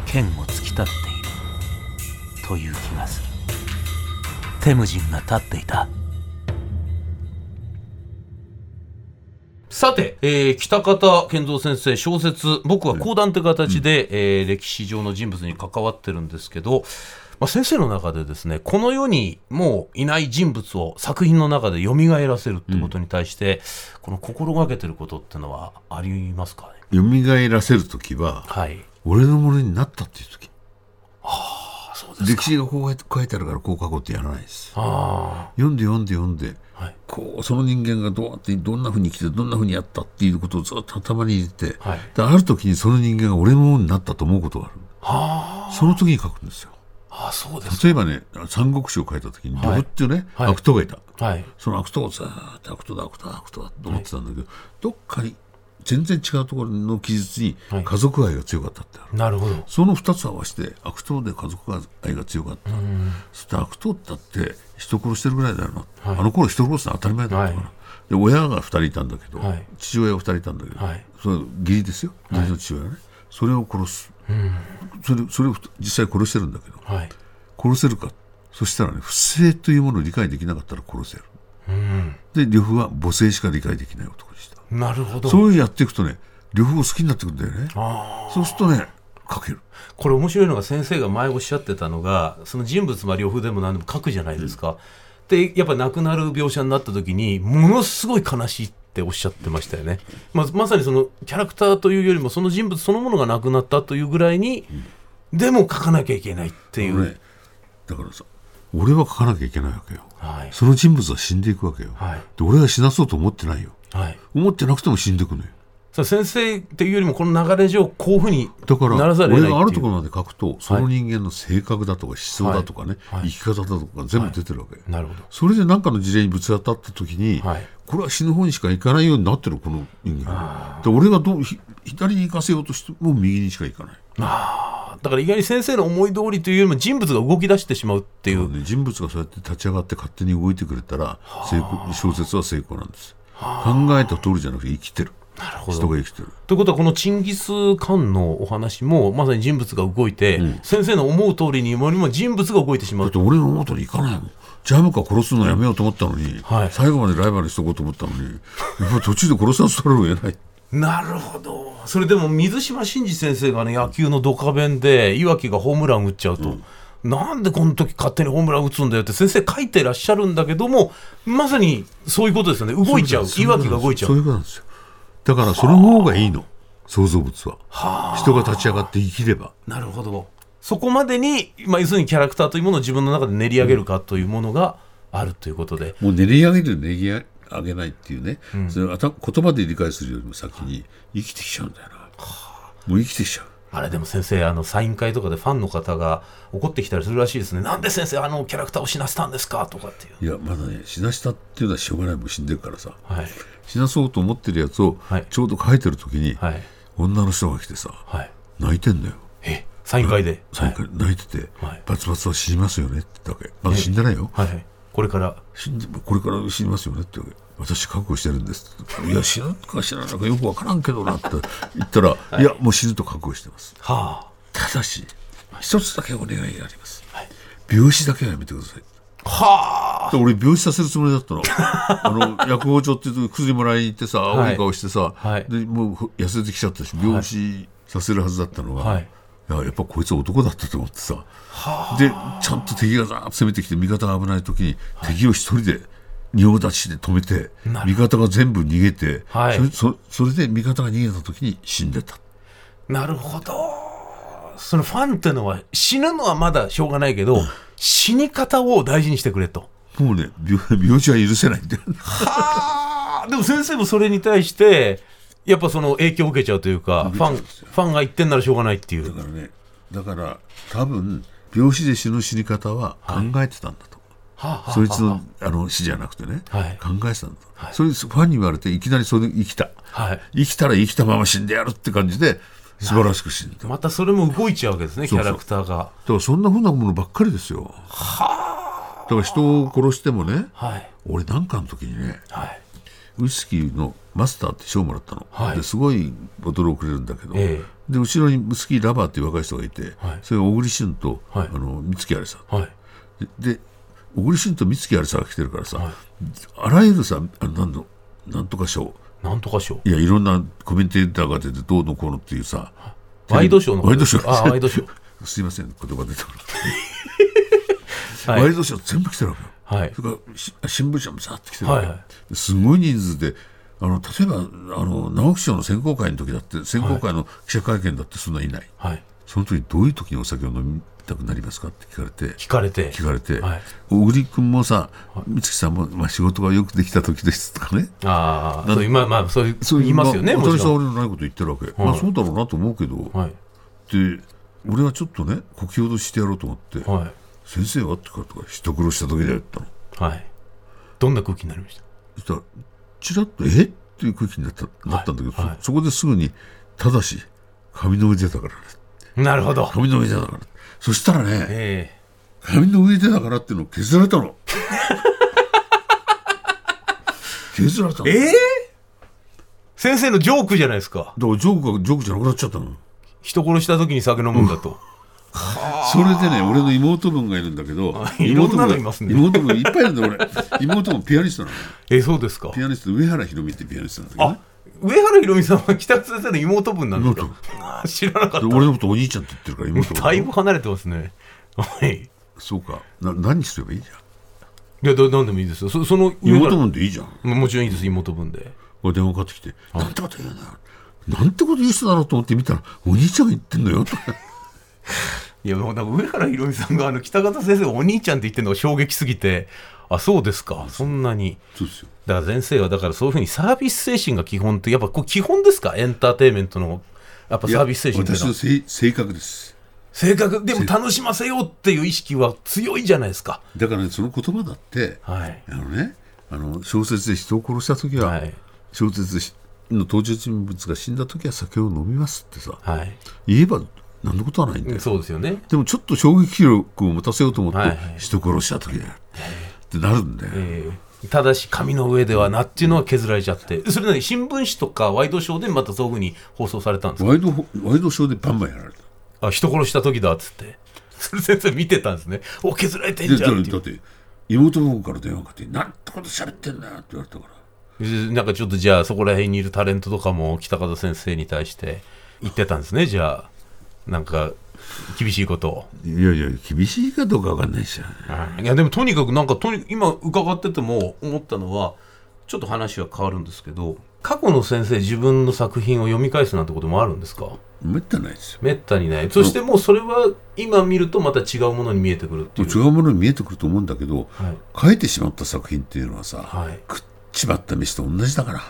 剣を突き立っている。という気がする。テムジンが立っていた。さて、えー北方健三先生小説僕は講談という形で、えー歴史上の人物に関わってるんですけど、まあ、先生の中でですねこの世にもういない人物を作品の中で蘇らせるってことに対して、この心がけてることってのはありますかね？蘇らせる時ははい。俺のものになったっていう時。あそうでです歴史がこう書いてあるからこう書こうってやらないです。あ読んで読んで読んで、はい。こうその人間がどうやってどんなふうに生きてどんなふうにやったっていうことをずっと頭に入れて、はい。である時にその人間が俺のものになったと思うことがある。あはその時に書くんですよああそうです例えばね三国志を書いた時にはい。呂布っていうね、はい。悪党がいた。はい。その悪党をずーっと悪党だ悪党だ悪党だと思ってたんだけど、どっかに全然違うところの記述にはい。家族愛が強かったってある、なるほど。その2つ合わせて悪党で家族愛が強かった、そして悪党だって人殺してるぐらいだよな、はい。あの頃人殺すの当たり前だったから、はい。で親が2人いたんだけど、はい。父親が2人いたんだけど、はい。それ義理ですよ。義理の父親がね、それを殺す、それそれを実際殺してるんだけど。はい。殺せるか？そしたらね不正というものを理解できなかったら殺せる。うん。で呂布は母性しか理解できない男でした。なるほど。そういうやっていくとね呂布を好きになってくるんだよね。あそうするとね書ける。これ面白いのが先生が前おっしゃってたのがその人物まあ呂布でも何でも書くじゃないですか、でやっぱ亡くなる描写になった時にものすごい悲しいっておっしゃってましたよね、まあ、まさにそのキャラクターというよりもその人物そのものが亡くなったというぐらいに、でも書かなきゃいけないっていう、ねだからさ俺は書かなきゃいけないわけよ。はい。その人物は死んでいくわけよ、はい。で俺は死なそうと思ってないよ。はい。思ってなくても死んでいくのよそう先生っていうよりもこの流れ上こういうふうにだから俺があるところまで書くとその人間の性格だとか思想だとかね、はい。はい。生き方だとか全部出てるわけ、なるほど。それで何かの事例にぶつ当たった時に、はい。これは死ぬ方にしか行かないようになってるこの人間。で俺がどうひ左に行かせようとしても右にしか行かない。だから意外に先生の思い通りというよりも人物が動き出してしまうっていう、ね、人物がそうやって立ち上がって勝手に動いてくれたら成功小説は成功なんです。考えた通りじゃなくて生きてる人が生きてる。ということはこのチンギス・カンのお話もまさに人物が動いて、先生の思う通りにも人物が動いてしまう。だって俺の思う通り行かないもん。ジャムか殺すのやめようと思ったのに、はい。最後までライバルにしとこうと思ったのにやっ途中で殺さざるを得ない。なるほど。それでも水島新司先生がね野球のドカベンで岩城がホームラン打っちゃうと、なんでこの時勝手にホームラン打つんだよって先生書いてらっしゃるんだけどもまさにそういうことですよね。動いちゃう。そういう岩ことなんです。そう城が動いちゃういうことなんですよだからその方がいいの。創造物は。人が立ち上がって生きれば。なるほど。そこまでに、まあ、要するにキャラクターというものを自分の中で練り上げるかというものがあるということで、もう練り上げる練り上げないっていうね、それはた言葉で理解するよりも先に生きてきちゃうんだよな、もう生きてきちゃう。あれでも先生あのサイン会とかでファンの方が怒ってきたりするらしいですね。なんで先生あのキャラクターを死なせたんですか？とかっていう。いやまだね死なしたっていうのはしょうがない。もう死んでるからさ。はい死なそうと思ってるやつをはい。ちょうど書いてる時に、はい。女の人が来てさはい。泣いてんだよ。えサイン会で？最初泣いてて、はい。バツバツは死にますよねって言ったわけ。まだ死んでないよ、はい、はい、これから？死んでこれから死にますよねってわけ。私覚悟してるんですいや死ぬか死なないかよくわからんけどなって言ったら、い、やもう死ぬと覚悟してます。はただし一つだけお願いがあります、病死だけはやめてください。あはあ。で俺病死させるつもりだったの。あの薬包丁っていうと薬もらいに行ってさはい。青い顔してさ、はい。でもう痩せてきちゃったし病死させるはずだったのが、はい。いややっぱこいつは男だったと思ってさ。でちゃんと敵がザーッと攻めてきて味方が危ない時に、敵を一人で仁王立ちで止めて味方が全部逃げて、はい。それそそれで味方が逃げた時に死んでた。なるほど。そのファンっていうのは死ぬのはまだしょうがないけど、死に方を大事にしてくれと。もうね病病死は許せないんだよ。はあ。でも先生もそれに対してやっぱその影響を受けちゃうというかファンファンが言ってんならしょうがないっていう。だからねだから多分病死で死ぬ死に方は考えてたんだと、はあはあそいつのあの死じゃなくてね、はい。考えてたんだ、それファンに言われていきなりそれで生きた。はい。生きたら生きたまま死んでやるって感じで素晴らしく死んだだまたそれも動いちゃうわけですねキャラクターが。からそんなふうなものばっかりですよ。だから人を殺してもねはい。俺なんかの時にねはい。ウイスキーのマスターって賞をもらったの、はい。ですごいボトルをくれるんだけど、えで後ろにウイスキーラバーっていう若い人がいて、はい。それが小栗旬と、はい。あの三月有さん。はい。でで小栗旬と三月有さんが来てるからさ、はい。あらゆるさあなんのなんとか賞なんとか賞。いやいろんなコメンテーターが出てどうのこうのっていうさ。ワイドショーのワイドショー。あワイドショー。すいません言葉出てこなはい。ワイドショー全部来てるわけよ、はい。それからし新聞社もざーって来てるわけ、はいはすごい人数であの例えばあの直木賞の選考会の時だって選考会の記者会見だってそんないない、はい。その時どういう時にお酒を飲みたくなりますか？って聞かれて。聞かれて。聞かれて、はい。小栗君もさ美月さんも、まあ、仕事がよくできた時ですとかね。ああ今まあそういうそう言いますよねまあ私は俺のないこと言ってるわけ、まあそうだろうなと思うけど、はい。で俺はちょっとねこき脅してやろうと思って「はい。先生は?」って言うから人殺した時だよったの。はい。どんな空気になりました？そしたらチラッと「え？っ?」ていう空気になったなったんだけど、はい。そそこですぐに「ただし紙の上でだからねなるほど。紙の上でだから」そしたらねえ紙の上でだからっていうのを削られたの。削られたの。ええ？え先生のジョークじゃないですか。だからジョークがジョークじゃなくなっちゃったの。人殺した時に酒飲むんだと、それでね俺の妹分がいるんだけど妹分がいますね。妹分いっぱいいるんだ俺。妹もピアニストなの。えそうですか。ピアニスト上原ひろみってピアニストなんだけどあね上原ひろみさんは北先生の妹分なんですか 知らなかっで俺のことお兄ちゃんって言ってるから妹。だいぶ離れてますね。はい。そうか。な何すればいいじゃん。いやだなんでもいいですよ。そその上妹原分でいいじゃん。もちろんいいです妹分で。電話かかってきて「なんてこと言うなよ。なんてこと言う人だろうと思って見たらお兄ちゃんが言ってんのよ」と かいやもうなんか上原ひろみさんがあの北方先生がお兄ちゃんって言ってるのが衝撃すぎてあそうですか。そんなに。そうですよ。だから先生はだからそういうふうにサービス精神が基本ってやっぱこう基本ですか？エンターテインメントのやっぱサービス精神っ私の性性格です。性格？でも楽しませようっていう意識は強いじゃないですか。だからねその言葉だってはい。あのねあの小説で人を殺した時は、はい。小説の登場人物が死んだ時は酒を飲みますってさはい。言えば何のことはないんだよ、そうですよね。でもちょっと衝撃力を持たせようと思って、はいはい。人殺した時だよってなるんだよ、えーただし紙の上ではなっていうのは削られちゃって。それなりに新聞紙とかワイドショーでまたそういうふうに放送されたんですか？ワイドワイドショーでバンバンやられた。あ人殺した時だっつって。それ先生見てたんですね。お削られてんでじゃんって。だって妹の方から電話かかって「なんてこと喋ってんだよ」って言われたから。でなんかちょっとじゃあそこら辺にいるタレントとかも北方先生に対して言ってたんですね。じゃあなんか厳しいことを。いやいや厳しいかどうかわかんないですよいやでもとにかくなんかとに今伺ってても思ったのはちょっと話は変わるんですけど過去の先生自分の作品を読み返すなんてこともあるんですか？めったにないですよ。めったにない。そしてもうそれは今見るとまた違うものに見えてくるっていう。違うものに見えてくると思うんだけど、はい。書いてしまった作品っていうのはさ、はい。食っちまった飯と同じだから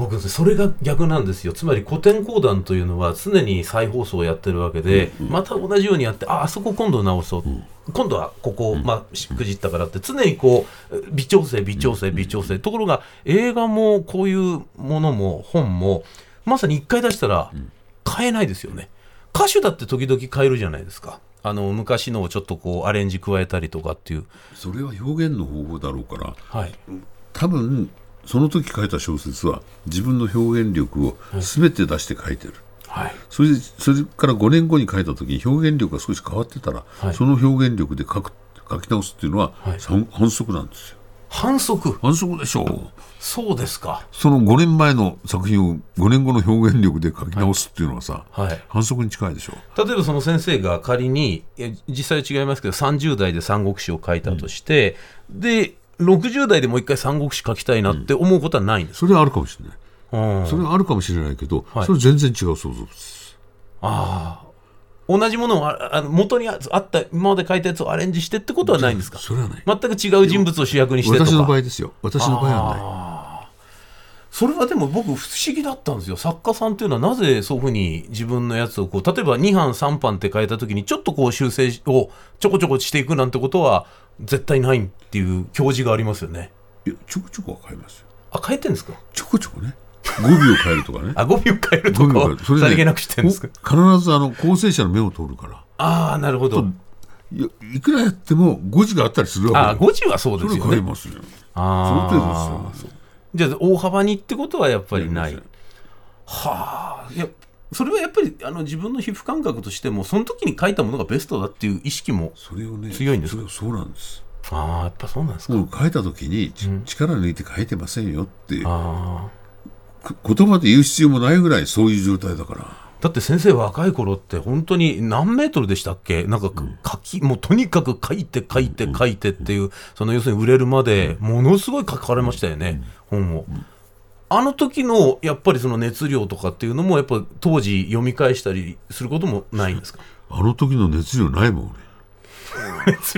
僕それが逆なんですよ。つまり古典講談というのは常に再放送をやってるわけで、また同じようにやってああそこ今度直そう、今度はここ、まあ、しくじったからって常にこう微調整微調整微調整、ところが映画もこういうものも本もまさに一回出したら変えないですよね。歌手だって時々変えるじゃないですか。あの昔のをちょっとこうアレンジ加えたりとかっていう。それは表現の方法だろうから。はい。多分その時書いた小説は自分の表現力を全て出して書いてる、はい。それでそれから5年後に書いた時に表現力が少し変わってたら、はい。その表現力で書く書き直すっていうのは、はい。反反則なんですよ。反則？反則でしょう。そうですか。その5年前の作品を5年後の表現力で書き直すっていうのはさ、はい。反則に近いでしょ例えばその先生が仮に実際は違いますけど30代で三国志を書いたとして、で60代でもう一回三国志書きたいなって思うことはないんです。それはあるかもしれない、か、うん。それはあるかもしれないけど、はい。それは全然違う想像です。ああ。同じものをああの元にああった今まで書いたやつをアレンジしてってことはないんですか？それはない。全く違う人物を主役にして私の場合ですよ。私の場合はない。それはでも僕不思議だったんですよ。作家さんっていうのはなぜそういうふうに自分のやつをこう例えば2版3版って変えた時にちょっとこう修正をちょこちょこしていくなんてことは絶対ないっていう教示がありますよね。いやちょこちょこは変えますよ。あ変えてんですか？ちょこちょこね。語尾を変えるとかね。あ語尾を変えるとかはそれさりげなくしてるんですか？こ必ずあの構成者の目を通るから。ああなるほど。いくらやっても誤字があったりするわけあ語字はそうですよね。ますよ。あその程度ですよ。じゃあ大幅にってことはやっぱりない。はあいやそれはやっぱりあの自分の皮膚感覚としてもその時に書いたものがベストだっていう意識もそれをね強いんですか？それそうなんです。ああやっぱそうなんですか、もう書いた時に、ち力抜いて書いてませんよってああく言葉で言う必要もないぐらいそういう状態だから。だって先生若い頃って本当に何メートルでしたっけ？なんか書き、もうとにかく書いて書いて書いてっていう、その要するに売れるまでものすごい書かれましたよね、本を。あの時のやっぱりその熱量とかっていうのもやっぱ当時読み返したりすることもないんですか？あの時の熱量ないもん俺。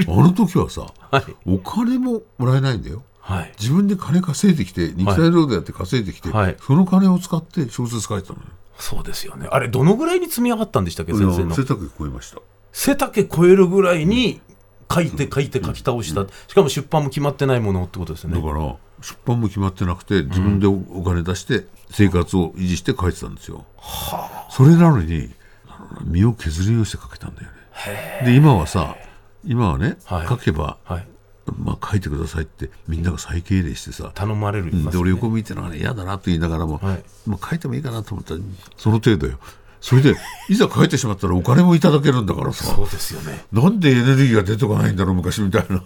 あの時はさ、はい。お金ももらえないんだよ。はい。自分で金稼いできて肉体労働やって稼いできて、はい。その金を使って小説書いてたのよそうですよね。あれどのぐらいに積み上がったんでしたっけ先生の？背丈超えました。背丈超えるぐらいに書いて書いて書き倒した、しかも出版も決まってないものってことですよね。だから出版も決まってなくて自分でおお金出して生活を維持して書いてたんですよ、それなのに身を削りようして書けたんだよね。で今はさ今はね、はい。書けば、はい。まあ、書いてくださいってみんなが再敬礼してさ、頼まれるうん。で俺ね横見てるのがね嫌だなと言いながらも、はい。まあ、書いてもいいかなと思ったらその程度よそれでいざ書いてしまったらお金もいただけるんだからさ。そうですよね。なんでエネルギーが出てこないんだろう昔みたいな。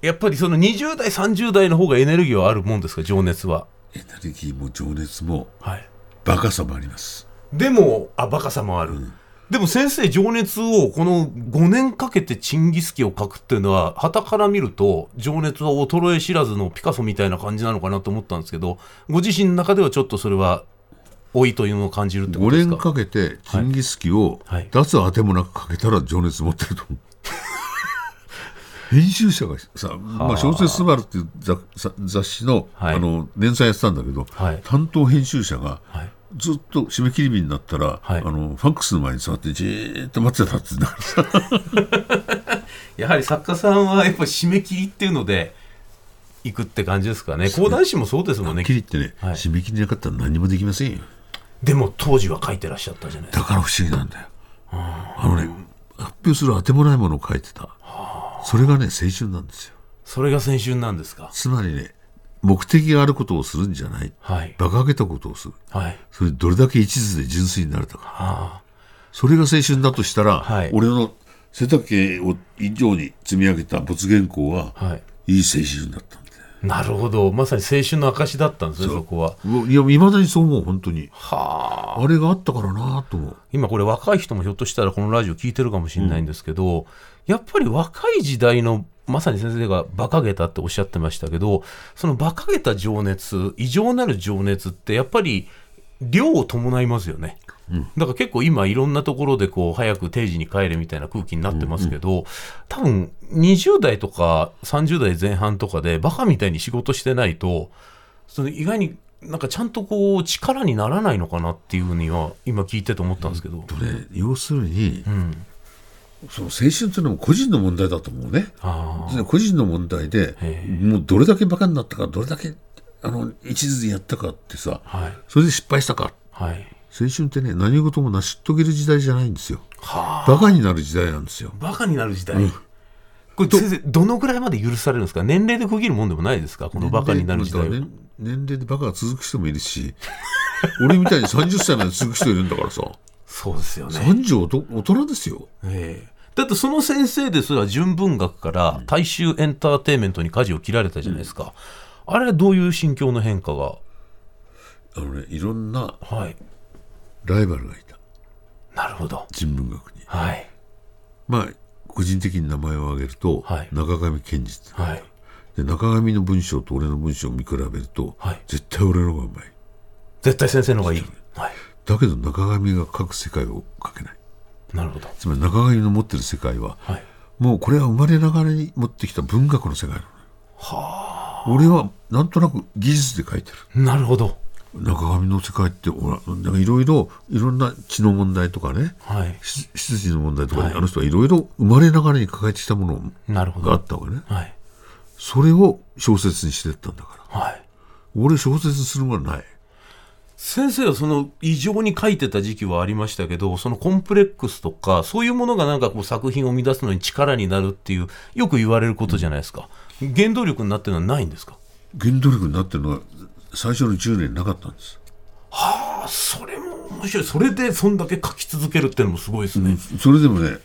やっぱりその20代30代の方がエネルギーはあるもんですか情熱は？エネルギーも情熱もはい。バカさもあります。でもあバカさもある、でも先生情熱をこの5年かけてチンギスキを書くっていうのは旗から見ると情熱は衰え知らずのピカソみたいな感じなのかなと思ったんですけどご自身の中ではちょっとそれは老いというのを感じるってこ5とですか？年かけてチンギスキをはい。脱当てもなくかけたら情熱持ってると思う。編集者がさ、まあ、小説「スバルっていう雑誌の,、はい。あの連載やってたんだけど、はい。担当編集者がはい。ずっと締め切り日になったら、はい。あのファックスの前に座ってじーっと待ってたって やはり作家さんはやっぱり締め切りっていうので行くって感じですかね。講談師もそうですもんね。はっきり言ってね、はい。締め切りなかったら何もできませんよでも当時は書いてらっしゃったじゃない。ですかだから不思議なんだよ。あのね発表するあてもないものを書いてた。それがね青春なんですよ。それが青春なんですか？つまりね目的があることをするんじゃない。はい。馬鹿げたことをする。はい。それどれだけ一途で純粋になれたか。あ。それが青春だとしたら、はい。俺の背丈を以上に積み上げた没原稿は、あはい。いい青春だったんなるほど。まさに青春の証だったんですねそこは。いやいまだにそう思う本当に。はあ。あれがあったからなと今これ若い人もひょっとしたらこのラジオ聞いてるかもしれないんですけど、やっぱり若い時代のまさに先生が馬鹿げたっておっしゃってましたけどその馬鹿げた情熱異常なる情熱ってやっぱり量を伴いますよね。だから結構今いろんなところでこう早く定時に帰れみたいな空気になってますけど、多分20代とか30代前半とかでバカみたいに仕事してないとその意外になんかちゃんとこう力にならないのかなっていうふうには今聞いてて思ったんですけど。とね要するに、うん。その青春っていうのも個人の問題だと思うね。個人の問題でもうどれだけバカになったかどれだけあの一途でやったかってさあはい。それで失敗したか。はい青春ってね何事も成し遂げる時代じゃないんですよ。はあ。バカになる時代なんですよ。バカになる時代、これ先生どのぐらいまで許されるんですか？年齢で区切るもんでもないですか？このバカになる時代は、年齢年齢でバカが続く人もいるし 俺みたいに30歳まで続く人いるんだからさ。そうですよね、30おと大人ですよ。ええ。だってその先生ですら純文学から大衆エンターテインメントに舵を切られたじゃないですか、あれはどういう心境の変化が？あのねいろんなはいライバルがいた。なるほど。人文学に。はい。まあ個人的に名前を挙げると、はい。中上健二ってはい。で中上の文章と俺の文章を見比べると、はい。絶対俺の方がうまい。絶対先生の方がいい、はい、だけど中上が書く世界を書けない。なるほど。つまり中上の持ってる世界ははい。もうこれは生まれながらに持ってきた文学の世界なの。よ俺はなんとなく技術で書いてる。なるほど中上の世界ってほらいろいろいろんな血の問題とかねはい。し出自の問題とかに、はい。あの人はいろいろ生まれながらに抱えてきたものがあど。ったわけね。はい。それを小説にしてったんだから。はい。俺小説するものはない。先生はその異常に書いてた時期はありましたけどそのコンプレックスとかそういうものがなんかこう作品を生み出すのに力になるっていうよく言われることじゃないですか。原動力になってるのはないんですか？原動力になってるのは最初の10年なかったんです、あそれも面白い。それでそんだけ書き続けるっていうのもすごいですね、それでもね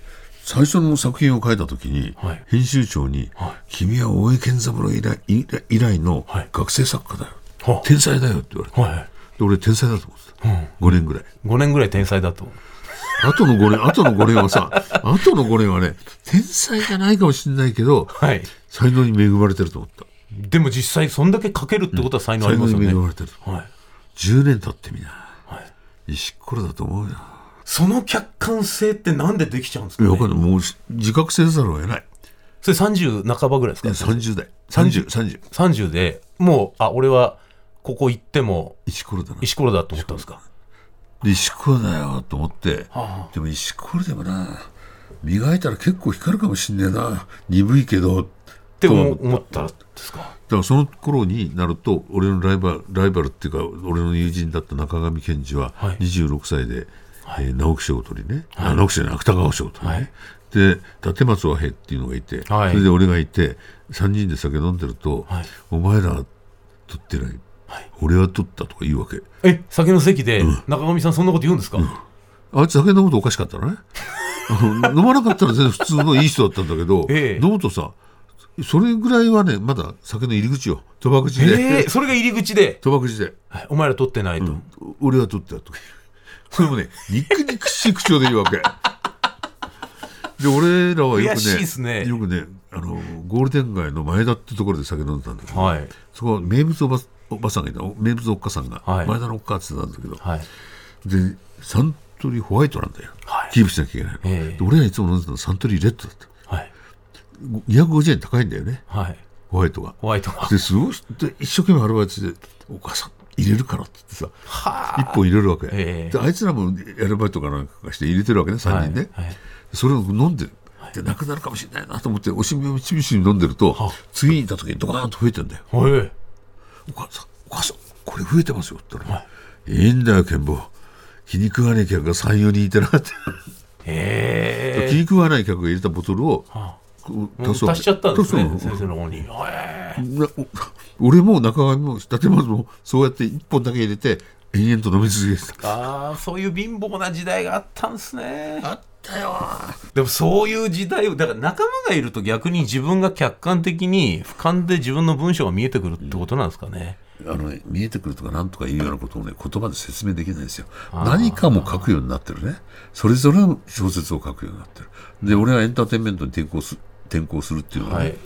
最初の作品を書いた時に、はい。編集長に、はい君は大江健三郎以来以来のはい。学生作家だよ、は天才だよって言われて、はいで俺天才だと思ってた、5年ぐらい。5年ぐらい天才だと。後の5年後の5年はさ後の5年はね天才じゃないかもしれないけどはい。才能に恵まれてると思ったでも実際そんだけ書けるってことは才能ありますよね、に恵まれてる。はい。10年経ってみな。はい。石ころだと思うよその客観性ってなんでできちゃうんですか、ね、いやわかんない。もう自覚せざるを得ない。それ30半ばぐらいですか？30代。3030 30でもうあ俺はここ行っても石ころだな。石ころだと思ったんですか？で石ころだよと思って、はでも石ころでもな磨いたら結構光るかもしんねえな。鈍いけどって思思ったんですか？だからその頃になると俺のライバルライバルっていうか俺の友人だった中上健二ははい。26歳で、はい。えー直木賞を取りね、あ直木賞じゃ芥川賞を取りね、はい。で立松和平っていうのがいて、はい。それで俺がいて3人で酒飲んでると、はい。お前ら取ってない、はい。俺は取ったとか言うわけ。え酒の席で中上さんそんなこと言うんですか、あいつ酒飲むとおかしかったのね。飲まなかったら全然普通のいい人だったんだけど、ええ。飲むとさそれぐらいはねまだ酒の入り口よ。賭博口で、えー、それが入り口で、賭博口で。はいお前ら取ってないと、俺は取ったと。かそれもね肉肉しい口調で言うわけ。で俺らはよくねね。よくねあのゴールデン街の前田ってところで酒飲んでたんだけど、はい。そこは名物おばおばさんがいた名物おっかさんが、はい。前田のおっかって言ってたんだけど、はい。でサントリーホワイトなんだよ、はい。キープしなきゃいけないの、ええ。で俺がいつも飲んでたのはサントリーレッドだった。はい250円高いんだよね。はい。ホワイトが。ホワイトが。ですごいで一生懸命アルバイトしてお母さん入れるからって言ってさ一本入れるわけ、ええ。であいつらもアルバイトかなんかして入れてるわけね3人ね、はいはい。それを飲んでるでなくなるかもしれないなと思っておしみをちびちび飲んでると次に行った時にドカーンと増えてんだよ。はいお母さんお母さんこれ増えてますよって言ったら、い、いんだよ健坊。気に食わねえ客が34人いてなって、え。気に食わない客が入れたボトルを足しちゃったんですね先生の方に、俺も中上も伊達松もそうやって一本だけ入れて延々と飲み続けてた。ああそういう貧乏な時代があったんですね。あったよ。でもそういう時代をだから仲間がいると逆に自分が客観的に俯瞰で自分の文章が見えてくるってことなんですかね、あのね、見えてくるとかなんとかいうようなことをね言葉で説明できないんですよ。何かも書くようになってるね。それぞれの小説を書くようになってる。で俺はエンターテインメントに転向す転向するっていうのはね、はい。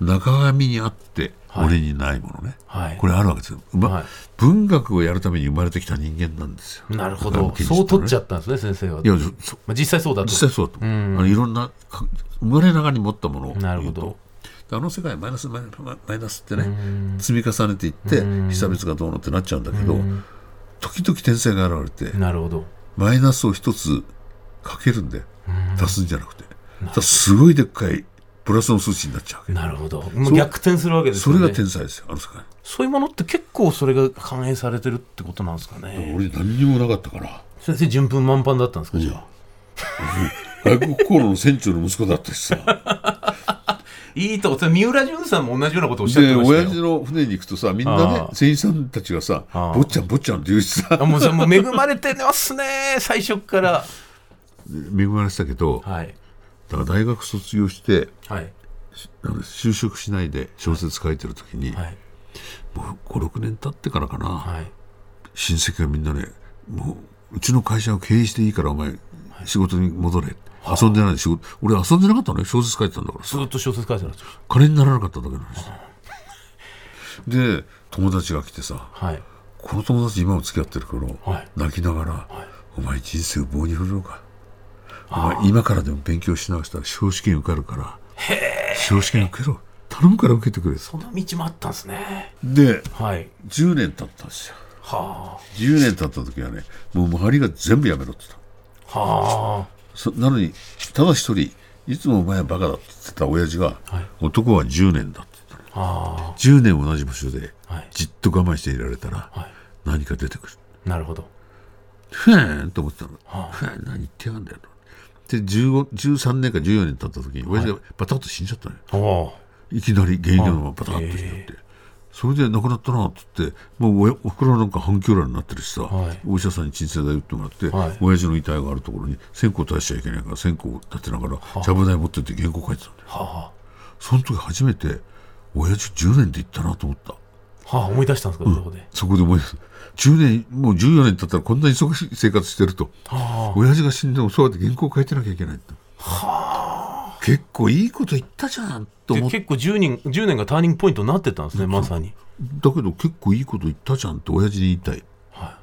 中上にあって俺にないものね、はい。これあるわけですよ、まはい。文学をやるために生まれてきた人間なんですよ。なるほど。そう取っちゃっったんですね先生は。いやそまあ、実際そうだと。実際そうだと。あのいろんなか生まれながらに持ったものをなるほど。であの世界マイナスマイナスマイナスってね積み重ねていって被差別がどうのってなっちゃうんだけど時々天才が現れてなるほど。マイナスを一つかけるんで足すんじゃなくて。すごいでっかいプラスの数値になっちゃうなるほど。逆転するわけですね。れが天才ですよあの世界。そういうものって結構それが反映されてるってことなんですかね。俺何にもなかったから。先生順風満帆だったんですかじゃあ。外国航路の船長の息子だったしさ。いいとこ。三浦淳さんも同じようなことをおっしゃってでましたよ。親父の船に行くとさみんなね船員さんたちがさ「ああ。坊ちゃん坊ちゃん」って言うしさ。あもうそれもう恵まれてますね最初っから。恵まれてたけどはいだから大学卒業してはい。就職しないで小説書いてる時に、はい。もう56年経ってからかな、はい。親戚がみんなねもううちの会社を経営していいからお前仕事に戻れ、遊んでないで仕事俺遊んでなかったのよ小説書いてたんだから。さずっと小説書いてたんですよ金にならなかっただけなんですよ。で友達が来てさはい。この友達今も付き合ってる頃、はい。泣きながら、お前人生を棒に振るのか今からでも勉強し直したら司法試験受かるから司法試験受けろ。頼むから受けてくれその道もあったんですね。ではい。10年経ったんですよ。は10年経った時はねもう周りが全部やめろって言った。あ。はそなのにただ一人いつもお前はバカだって言ってた親父が、はい。男は10年だって言ったの。あ。は10年同じ場所ではい。じっと我慢していられたらあはい。何か出てくる。なるほど。ふーんと思ってたの、はあ。ふーん何言ってやがんだよで15 13年か14年経った時に親父がバタッと死んじゃったのよ、おいきなり現役のままバタッと死んじゃって、それで亡くなったなって言ってもう親おふくろなんか反響欄になってるしさ、はい。お医者さんに鎮静剤打ってもらって、はい。親父の遺体があるところに線香出しちゃいけないから線香を立てながらちゃぶ台持ってって原稿書いてたんだよ。はその時初めて親父10年で行ったなと思った。あはあ思い出したんですかそこで。そこで思い出す。10年もう14年経ったらこんな忙しい生活してると。は親父が死んでもそうやって原稿書いてなきゃいけないんだ結構いいこと言ったじゃんと思って。結構10人10年がターニングポイントになってたんですねまさに。だけど結構いいこと言ったじゃんって親父に言いたい、は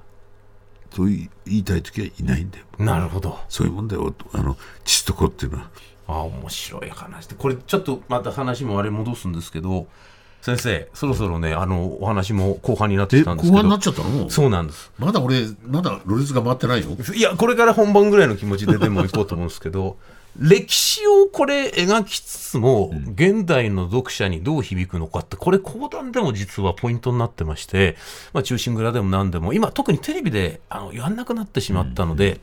と言いたい時はいないんだよ。なるほど。そういうもんだよ。あの父と子っていうのは。あ面白い話で。これちょっとまた話もあれ戻すんですけど先生そろそろねあのお話も後半になってえきたんですけど。後半になっちゃったの？そうなんです。まだ俺まだロレスが回ってないよ。いやこれから本番ぐらいの気持ちででも行こうと思うんですけど 歴史をこれ描きつつも、現代の読者にどう響くのかってこれ講談でも実はポイントになってまして、まあ、忠臣蔵でも何でも今特にテレビであのやんなくなってしまったので、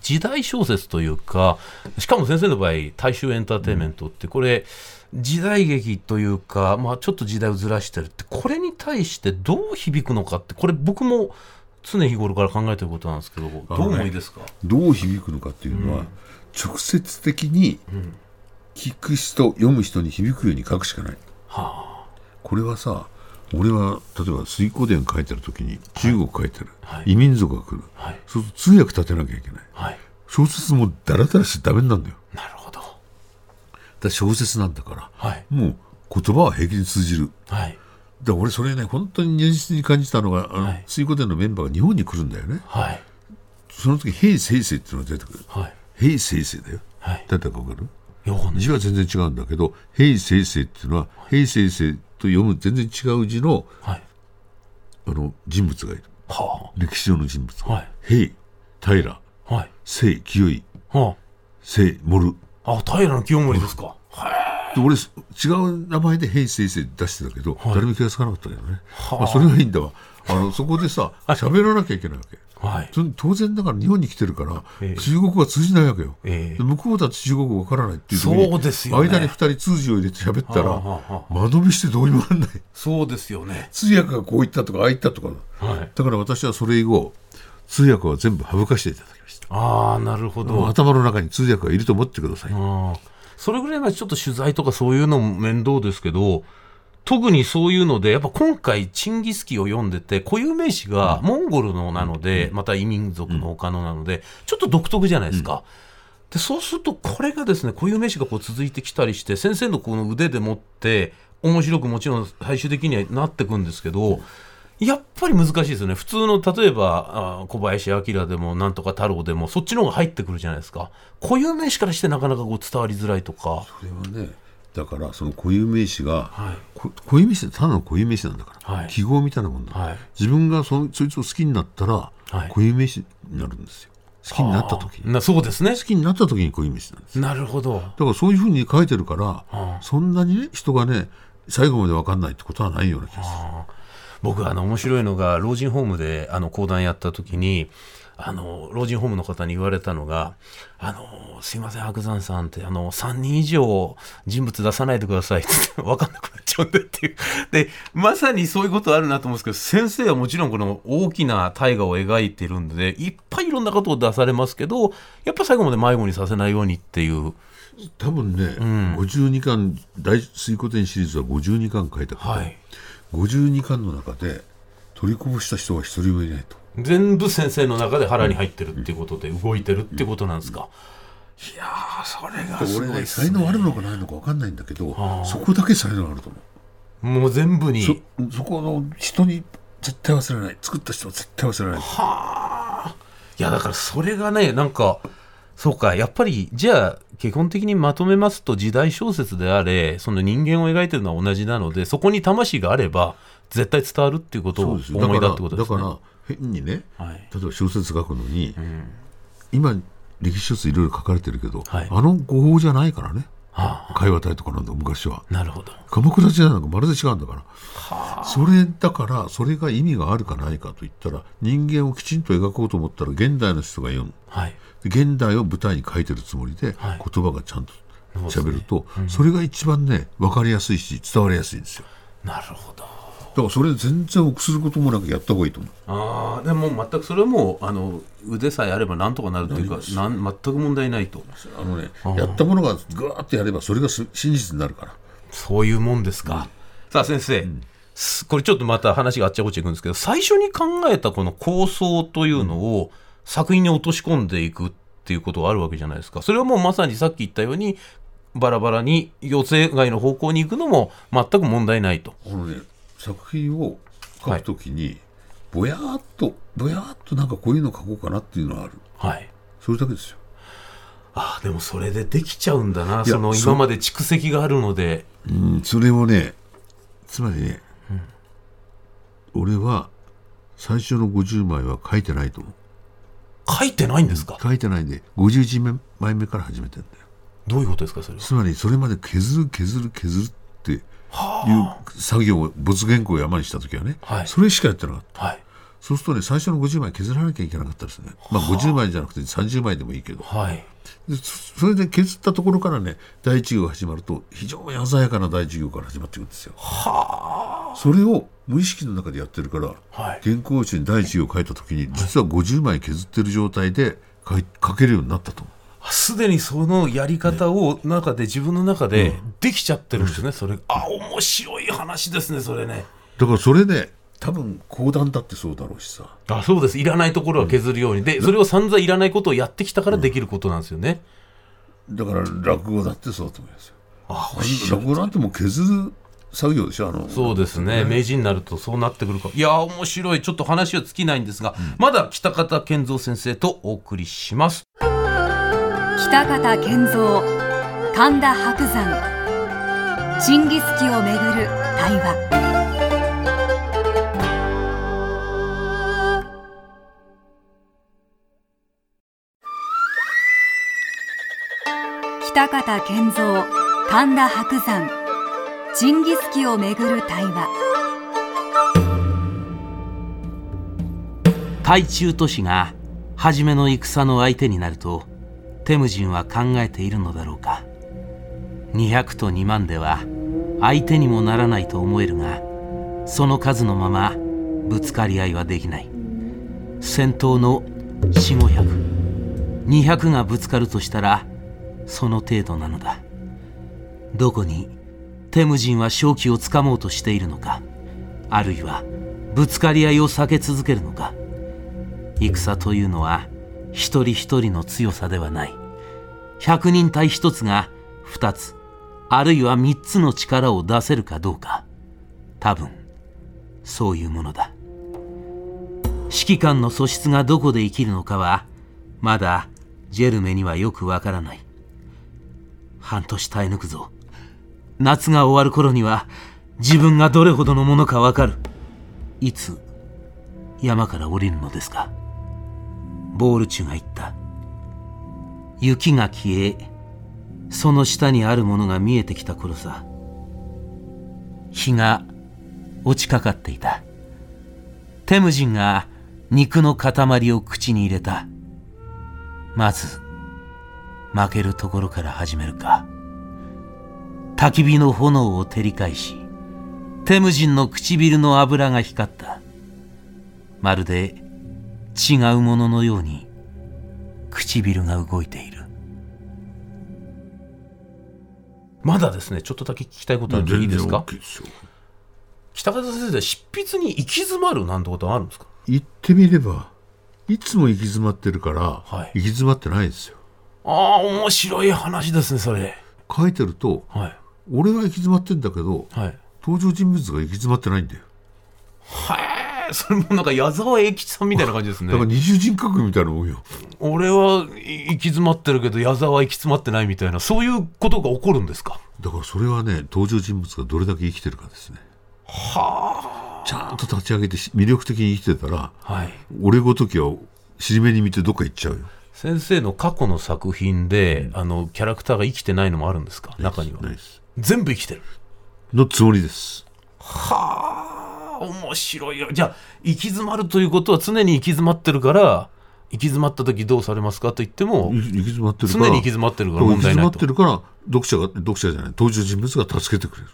時代小説というかしかも先生の場合大衆エンターテインメントってこれ時代劇というか、まあ、ちょっと時代をずらしてるってこれに対してどう響くのかってこれ僕も常日頃から考えてることなんですけどどう思いですか？どう響くのかっていうのは、直接的に聞く人読む人に響くように書くしかない。はこれはさ俺は例えば水古伝書いてる時に中国書いてる、はい。異民族が来る、あはい。そうすると通訳立てなきゃいけない。はい。小説もダラダラしてダメなんだよら小説なんだから、はい。もう言葉は平気に通じる。はい。だから俺それね本当に如実に感じたのがあの、はい。水古伝のメンバーが日本に来るんだよね。はい。その時平成成っていうのが出てくる。はい。平成成だよ。はい。誰だか分かる？字は全然違うんだけど平成成っていうのは平成成と読む全然違う字のはい。あの人物がいる。は歴史上の人物が、はい。平平あはい。清清清盛ああ平清盛ですか。はい。で俺違う名前で平成成出してたけど、誰も気がつかなかったけどね、はあ。まあ、それがいいんだわ。あのそこでさ喋らなきゃいけないわけ。はい。そ当然だから日本に来てるから、ええ。中国語は通じないわけよ、ええ。で向こうだって中国語わからないっていうそうですよね。間に二人通じを入れて喋ったら、間延びしてどうにもなんない。そうですよね。通訳がこう言ったとかああ言ったとか。はい。だから私はそれ以後通訳は全部省かしていただきました。ああなるほど。頭の中に通訳がいると思ってください、それぐらいはちょっと取材とかそういうのも面倒ですけど特にそういうのでやっぱ今回チンギスキーを読んでて固有名詞がモンゴルのなので、また異民族の他のなのでちょっと独特じゃないですか。でそうするとこれがですね固有名詞がこう続いてきたりして先生のこの腕でもって面白くもちろん最終的にはなってくんですけどやっぱり難しいですよね。普通の例えばあ小林明でもなんとか太郎でもそっちの方が入ってくるじゃないですか。固有名詞からしてなかなかこう伝わりづらいとか。これはねだからその固有名詞が、はい。こ固有名詞ってただの固有名詞なんだから、はい。記号みたいなもんだ、はい。自分がそそいつを好きになったら、い。固有名詞になるんですよ。好きになった時に。なそうですね。好きになった時に固有名詞なんですなるほど。だからそういうふうに書いてるから、あ。そんなにね人がね最後まで分かんないってことはないような気がする僕あの面白いのが老人ホームであの講談やった時にあの老人ホームの方に言われたのが「あのすいません白山さんってあの3人以上人物出さないでください」って言って分かんなくなっちゃうんでっていう。でまさにそういうことあるなと思うんですけど先生はもちろんこの大きな大河を描いているんでいっぱいいろんなことを出されますけどやっぱ最後まで迷子にさせないようにっていう。多分ね、52巻大水古典シリーズは52巻書いたけど、はい52巻の中で取りこぼした人は一人もいないと。全部先生の中で腹に入ってるっていうことで動いてるってことなんですか。いやーそれがす俺ねごいっすね。才能あるのかないのか分かんないんだけどそこだけ才能あると思う。もう全部に。そそこの人に絶対忘れない。作った人は絶対忘れない。いやだからそれがねなんかそうかやっぱりじゃあ基本的にまとめますと時代小説であれその人間を描いてるのは同じなのでそこに魂があれば絶対伝わるっていうことを思いだってことですね。だから変にねはい。例えば小説書くのに、今歴史小説いろいろ書かれてるけど、はい。あの語法じゃないからね。は会話体とかなんだ昔は。あ、なるほど。鎌倉時代なんかまるで違うんだから。それだからそれが意味があるかないかといったら人間をきちんと描こうと思ったら現代の人が読む。はい。で現代を舞台に書いてるつもりで、はい。言葉がちゃんとそうですね。喋るとそ,、れが一番ね分かりやすいし伝わりやすいんですよ。なるほど。だからそれ全然臆することもなくやった方がいいと思う。ああでも全くそれはもうあの腕さえあればなんとかなるというかなん全く問題ないと。あのねやったものがぐわーってやればそれがす真実になるから。そういうもんですか。さあ先生、すこれちょっとまた話があっちゃこっちゃいくんですけど最初に考えたこの構想というのを作品に落とし込んでいくっていうことがあるわけじゃないですか。それはもうまさにさっき言ったようにバラバラに予定外の方向に行くのも全く問題ないと。あのね作品を書くときに、ぼやーっとぼやーっとなんかこういうの書こうかなっていうのはある。はい。それだけですよ。あでもそれでできちゃうんだな。やその今まで蓄積があるので。うんそれをねつまりね、俺は最初の50枚は書いてないと思う書いてないんですか？書いてないんで51枚目から始めてんだよ。どういうことですかそれは？つまりそれまで削る削る削るっていう作業を没原稿を山にした時はね、はい。それしかやってなかった。はい。そうするとね最初の50枚削らなきゃいけなかったですね。まあ50枚じゃなくて30枚でもいいけど。はい。でそそれで削ったところからね第一行が始まると非常に鮮やかな第一行から始まっていくんですよ。それを無意識の中でやってるから、はい。原稿用紙に第一行を書いた時に実は50枚削ってる状態で書い書けるようになったと。すでにそのやり方を中で自分の中でできちゃってるんですね、それ。あ面白い話ですねそれね。だからそれで多分講談だってそうだろうしさ。あそうです。いらないところは削るように。でそれを散々いらないことをやってきたからできることなんですよね、だから落語だってそうだと思いますよ。あ落語なんてもう削る作業でしょ？あのそうですね、名人になるとそうなってくるか。いやー面白い。ちょっと話は尽きないんですが、まだ北方健三先生とお送りします。北方健三神田伯山チンギスキをめぐる対話。北方健三神田伯山チンギスキをめぐる対話。対中都市が初めの戦の相手になるとテムジンは考えているのだろうか。200と2万では相手にもならないと思えるがその数のままぶつかり合いはできない。戦闘の450200がぶつかるとしたらその程度なのだ。どこにテムジンは勝機をつかもうとしているのかあるいはぶつかり合いを避け続けるのか。戦というのは一人一人の強さではない。百人隊一つが二つあるいは三つの力を出せるかどうか。多分そういうものだ。指揮官の素質がどこで生きるのかはまだジェルメにはよくわからない。半年耐え抜くぞ。夏が終わる頃には自分がどれほどのものかわかる。いつ山から降りるのですか。ボールチュが言った。雪が消えその下にあるものが見えてきた頃さ。日が落ちかかっていた。テムジンが肉の塊を口に入れた。まず負けるところから始めるか。焚き火の炎を照り返しテムジンの唇の油が光った。まるで違うもののように唇が動いている。まだですねちょっとだけ聞きたいことあるんでいいですか？OK ですよ。北方先生執筆に行き詰まるなんてことはあるんですか？言ってみればいつも行き詰まってるから、はい。行き詰まってないですよ。ああ面白い話ですねそれ。書いてるとはい俺は行き詰まってんだけどはい。登場人物が行き詰まってないんだよ。はいそれもなんか矢沢永吉さんみたいな感じですね。だから二重人格みたいなもんよ。俺は行き詰まってるけど矢沢は行き詰まってないみたいなそういうことが起こるんですか？だからそれはね登場人物がどれだけ生きてるかですね。はあ。ちゃんと立ち上げてし魅力的に生きてたらはい。俺ごときは尻目に見てどっか行っちゃうよ。先生の過去の作品で、あのキャラクターが生きてないのもあるんですか？中には。ないです全部生きてる。のつもりです。はあ面白いよ。じゃあ行き詰まるということは常に行き詰まってるから行き詰まった時どうされますか？と言っても行き行き詰まってる常からに行き詰まってるから行き問題ないと。詰まってるから読者が読者じゃない登場人物が助けてくれる。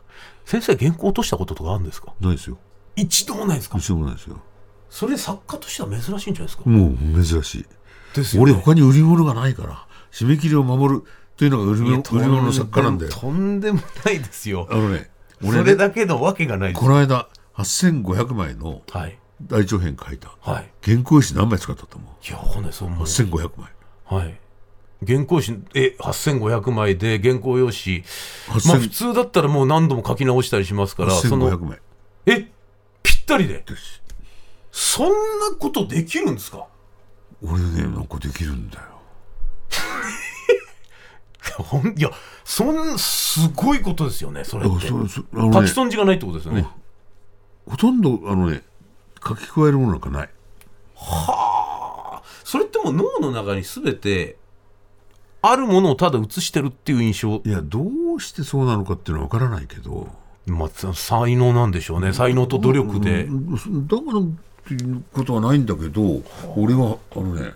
先生原稿落としたこととかあるんですか？ないですよ。一度もないですか？一度もないですよ。それ作家としては珍しいんじゃないですか？もう珍しい。ですよね。俺他に売り物がないから締め切りを守るというのが売り物売り物の作家なんだよ。とんでもないですよ。あのねそれ俺ねだけのわけがないこの間8500枚のはい。大長編書いた。はい。原稿用紙何枚使ったと思う？いやわかんないそう思う。8500枚。はい。原稿紙え8500枚で原稿用紙。まあ普8000通だったらもう何度も書き直したりしますからその8500枚。えぴったりで？そんなことできるんですか？俺ねなんかできるんだよ いやそんすごいことですよねそれって。だからそそあのね。書き損じがないってことですよね、ほとんどあのね書き加えるものなんかない。それってもう脳の中に全てあるものをただ映してるっていう印象。いやどうしてそうなのかっていうのは分からないけど。まあさ才能なんでしょうね。才能と努力で、うん。だからっていうことはないんだけど俺はあのね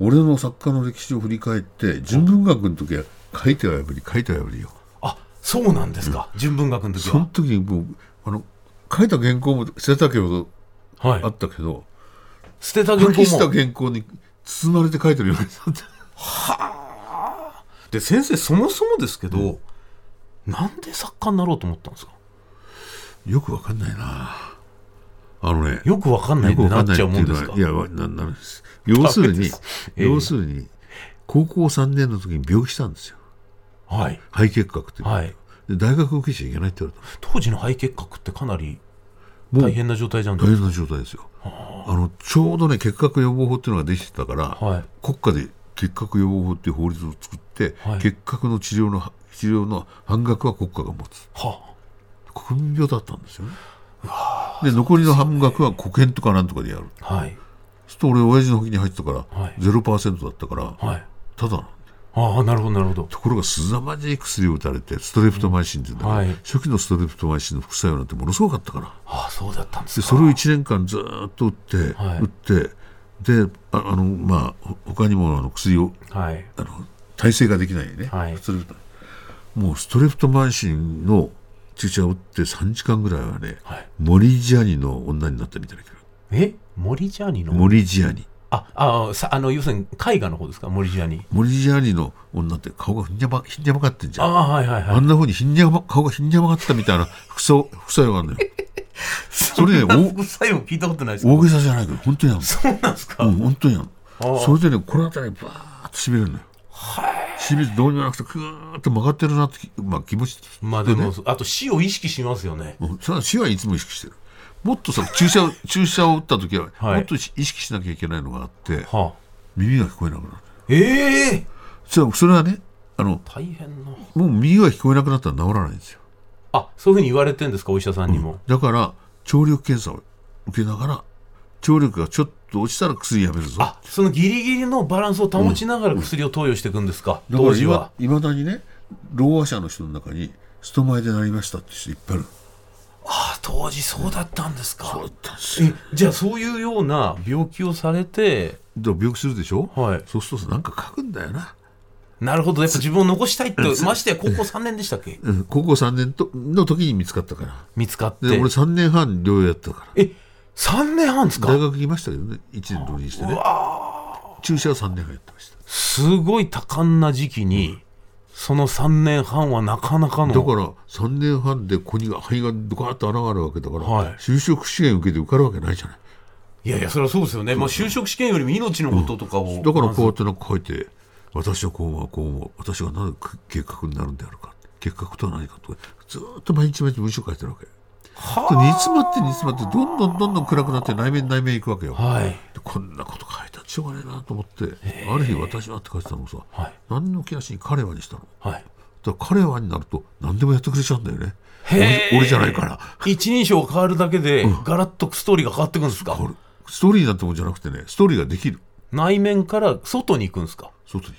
俺の作家の歴史を振り返って純文学の時は書いては破り書いては破りよ。あそうなんですか、純文学の時そのは時にもうあの書いた原稿も捨てたけどはい。あったけど捨てた原破棄した稿も原稿に包まれて書いてるようになってで先生そもそもですけど、なんで作家になろうと思ったんですか？よくわかんないなあのねよくわかんないってなっちゃうもんですか？いやわななるんです。要するに、ええ。要するに高校3年の時に病気したんですよ。はい。肺結核っていう、はい。で大学受けちゃいけないって言われた当時の肺結核ってかなり大変な状態じゃん大変な状態ですよ。あ。のちょうどね結核予防法っていうのができてたから、はい。国家で結核予防法っていう法律を作って、はい。結核の治療の治療の半額は国家が持つ。は国病だったんですよねで残りの半額は保険とかなんとかでやる。あはい。すると俺親父の保険に入ってたから、はい。0%だったから、はい。ただなんああなるほどなるほど。ところが凄まじい薬を打たれてストレプトマイシンっていうんだけど、はい。初期のストレプトマイシンの副作用なんてものすごかったから。ああそうだったんですか。でそれを1年間ずーっと打って、はい。打ってでああのまあほ他にもあの薬をはい。あの耐性ができないね、はい。ストレプトもうストレプトマイシンの注射を打って3時間ぐらいはね、はい。モリジアニの女になったみたいなえ？森ジャーニの？モリジアニ。ああさあの要するに絵画の方ですか？森ジャーニ。モリジアニの女って顔がひんにゃまひんにゃまがってんじゃん。ああはいはいはい。あんなふうにひんにゃま顔がひんにゃまがったみたいな副作副作用があるのよ。それ副作用聞いたことないです大げさじゃないけど本当にあるそうなんですか、のうん本当にあるああのそれでねこの辺りバーッとしびれるのよしびれてどうにもなくてクーッと曲がってるなってき、まあ、気持ちまあでも、ね。あと死を意識しますよね。うんそれは死はいつも意識してる。もっとさ注射を 注射を打った時は、はいもっと意識しなきゃいけないのがあってはあ。耳が聞こえなくなる。ええそれそれはねあの大変な。もう耳が聞こえなくなったら治らないんですよ。あそういうふうに言われてんですかお医者さんにも、だから聴力検査を受けながら聴力がちょっと落ちたら薬やめるぞ？あそのギリギリのバランスを保ちながら薬を投与していくんですか、だから当時は。いまだにねろう話者の人の中にストマイでなりましたって人いっぱいいる。あ当時そうだったんですか。そうだったんですよ。えじゃあそういうような病気をされて。だから病気するでしょ、はい。そうするとなんか書くんだよな、なるほど。やっぱ自分を残したいってましてや高校3年でしたっけ？うん、高校3年との時に見つかったから。見つかって。で俺3年半療養やったから。え3年半ですか？大学行きましたけどね1年浪人してね。注射は3年半やってました。すごい多感な時期に、その3年半はなかなかのだから3年半でここに肺がドカーッと穴があるわけだから、はい。就職試験受けて受かるわけないじゃない。いやいやそれはそうですよね、まあ、就職試験よりも命のこととかを、だからこうやまってなんか書いて私はこう思うこう思う私がなぜ計画になるんであるか計画とは何かとかずーっと毎日毎日文章書いてるわけ。で煮詰まって煮詰まってどんどんどんどん暗くなって内面内面いくわけよ、ずはい。でこんなこと書いたらしょうがねえなと思って。ある日私はって書いてたのをさ、はい。何の気なしに彼はにしたの？はい。だ彼はになると何でもやってくれちゃうんだよね。俺俺じゃないから。一人称が変わるだけで、ガラッとストーリーが変わってくんですか？これストーリーなんてもんじゃなくてねストーリーができる。内面から外に行くんですか？外に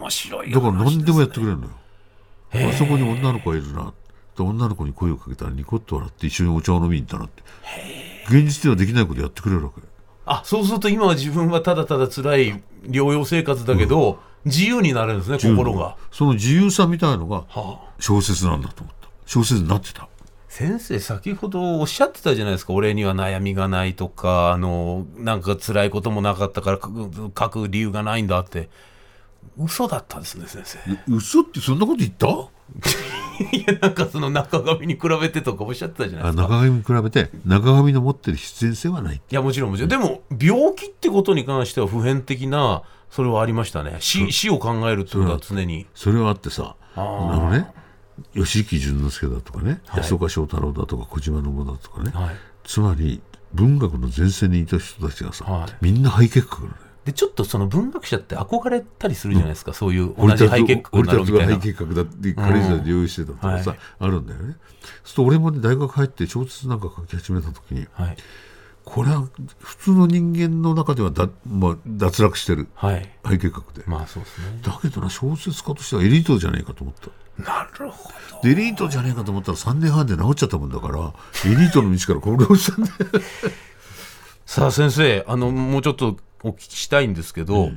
面白い行くだから何でもやってくれれるのよ。あそこに女の子がいるなで女の子に声をかけたらニコッと笑って一緒にお茶を飲みに行ったなって。現実ではできないことやってくれるわけ。あそうすると今は自分はただただ辛い療養生活だけど、自由になれるんですね心が、その自由さみたいのがはあ、小説なんだと思った。小説になってた。先生先ほどおっしゃってたじゃないですか。俺には悩みがないとかあのなんか辛いこともなかったから書く書く理由がないんだって。嘘だったんですね先生。嘘ってそんなこと言った？いやなんかその中上に比べてとかおっしゃってたじゃないあですか。中上に比べて中上の持ってる必然性はないいやもちろんもちろん。でも病気ってことに関しては普遍的なそれはありましたね。死死を考えるっていうことは常に。それはあってさああのね吉木淳之介だとかね、はい。安岡翔太郎だとか小島信だとかね、はい。つまり文学の前線にいた人たちがさ、はい。みんな肺結核なのよでちょっとその文学者って憧れたりするじゃないですか、そういう同じ肺結核俺になるみたいな。たちが肺。結核だって軽井沢で用意してたとかさ、はい。あるんだよね。そうすると俺もね大学入って小説なんか書き始めた時にはい。これは普通の人間の中ではだ、まあ、脱落してる。はい。肺結核で、まあそうですね。だけどな小説家としてはエリートじゃねえかと思った。なるほど。でエリートじゃねえかと思ったら3年半で治っちゃったもんだからエリートの道からこれ落ちたんだよさあ先生あのもうちょっとお聞きしたいんですけど、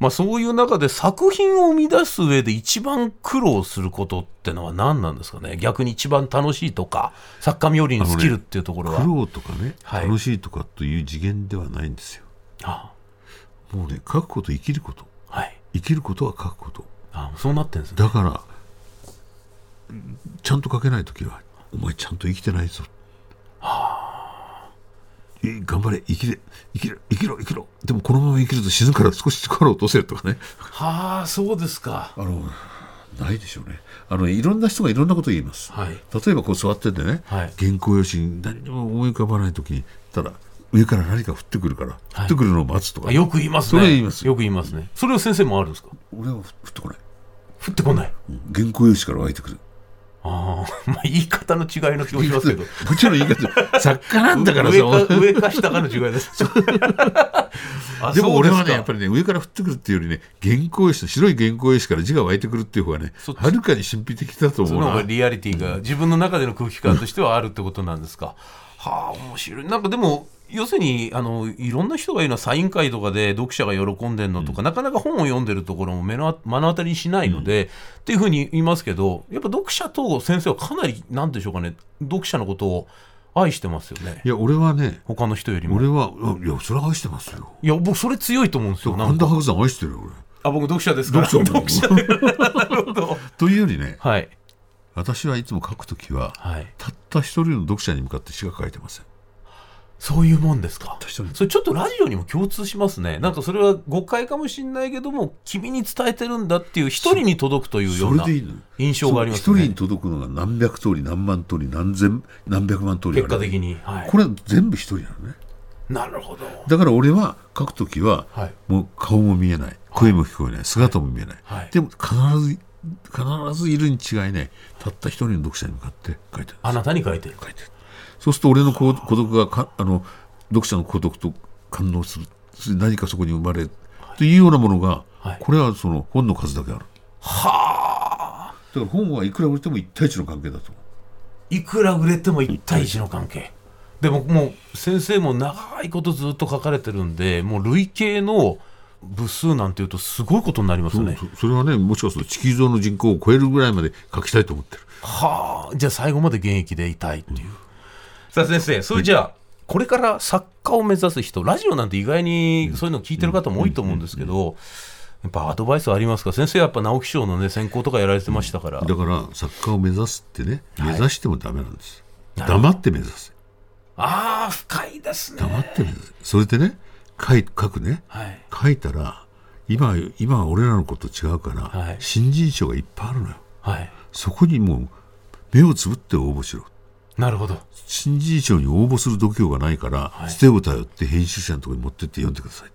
まあ、そういう中で作品を生み出す上で一番苦労することってのは何なんですかね？逆に一番楽しいとか作家冥利に尽きるっていうところは、苦労とかね、はい。楽しいとかという次元ではないんですよ。あもうね書くこと生きること。はい。生きることは書くこと。あそうなってんですね。だからちゃんと書けない時はお前ちゃんと生きてないぞ。い頑張れ生きれ生きろ生きろ生きろ。でもこのまま生きると死ぬから少し力を落とせとかね。はあそうですか。あのないでしょうね。あのいろんな人がいろんなことを言います、はい。例えばこう座っててね、はい。原稿用紙に何にも思い浮かばない時にただ上から何か降ってくるから、降ってくるのを待つとかあよく言いますそねれ言いますよ。く言いますね。それを先生もあるんですか？俺は降ってこない。降ってこない。原稿用紙から湧いてくるああ まあ言い方の違いの気もしますけど。もちろん言い方。作家なんだからさ上か下かの違いです。あでも俺はね、やっぱぱりね、上から降ってくるっていうよりね、原稿用紙の白い原稿用紙から字が湧いてくるっていう方がねはるかに神秘的だと思うな。その方がリアリティが自分の中での空気感としてはあるってことなんですか。はあ面白い。なんかでも要するにあのいろんな人が言うのはサイン会とかで読者が喜んでるのとか、なかなか本を読んでるところも目の目の当たりにしないので、っていうふうに言いますけどやっぱ読者と先生はかなりなんでしょうかね読者のことを愛してますよねいや、俺はね、他の人よりも。俺は、いや、それは愛してますよ。いや僕それ強いと思うんですよ。神田伯山愛してるよ、俺。あ僕読者ですから読者 というよりね、はい私はいつも書くときは、はいたった一人の読者に向かって詩が書いてません。そういうもんですか？それちょっとラジオにも共通しますね。なんかそれは誤解かもしれないけども、君に伝えてるんだっていう一人に届くというよそうれな。印象がありますそう一人にね。届くのが何百通り、何万通り、何千、何百万通り結果的に。はい。これは全部一人なのね。なるほど。だから俺は書くときは、はいもう顔も見えない声も聞こえない姿も見えないでも必ず必ずいるに違いないたった一人の読者に向かって書いてるあなたに書いてる。書いてるそうすると俺の孤孤独がかあの読者の孤独と感動する何かそこに生まれるというようなものが、はいこれはその本の数だけあるはあ。だから本はいくら売れても一対一の関係だといくら売れても一対一の関係。でももう先生も長いことずっと書かれてるんで、もう累計の部数なんていうとすごいことになりますね。そそれはねもしかすると地球上の人口を超えるぐらいまで書きたいと思ってるはあじゃあ最後まで現役でいたいっていう、さあ先生それじゃあ、これから作家を目指す人ラジオなんて意外にそういうの聞いてる方も多いと思うんですけど、やっぱアドバイスありますか？先生はやっぱ直木賞のね選考とかやられてましたから、だから作家を目指すってねはい。目指してもダメなんです、なるほど。黙って目指せああ深いですね。黙って目指せそれでね書い書くね。はい。書いたら今今は俺らのこと違うから、はい。新人賞がいっぱいあるのよ。はい。そこにもう目をつぶって応募しろなるほど。新人賞に応募する度胸がないから、はい。つてを頼って編集者のところに持ってって読んでください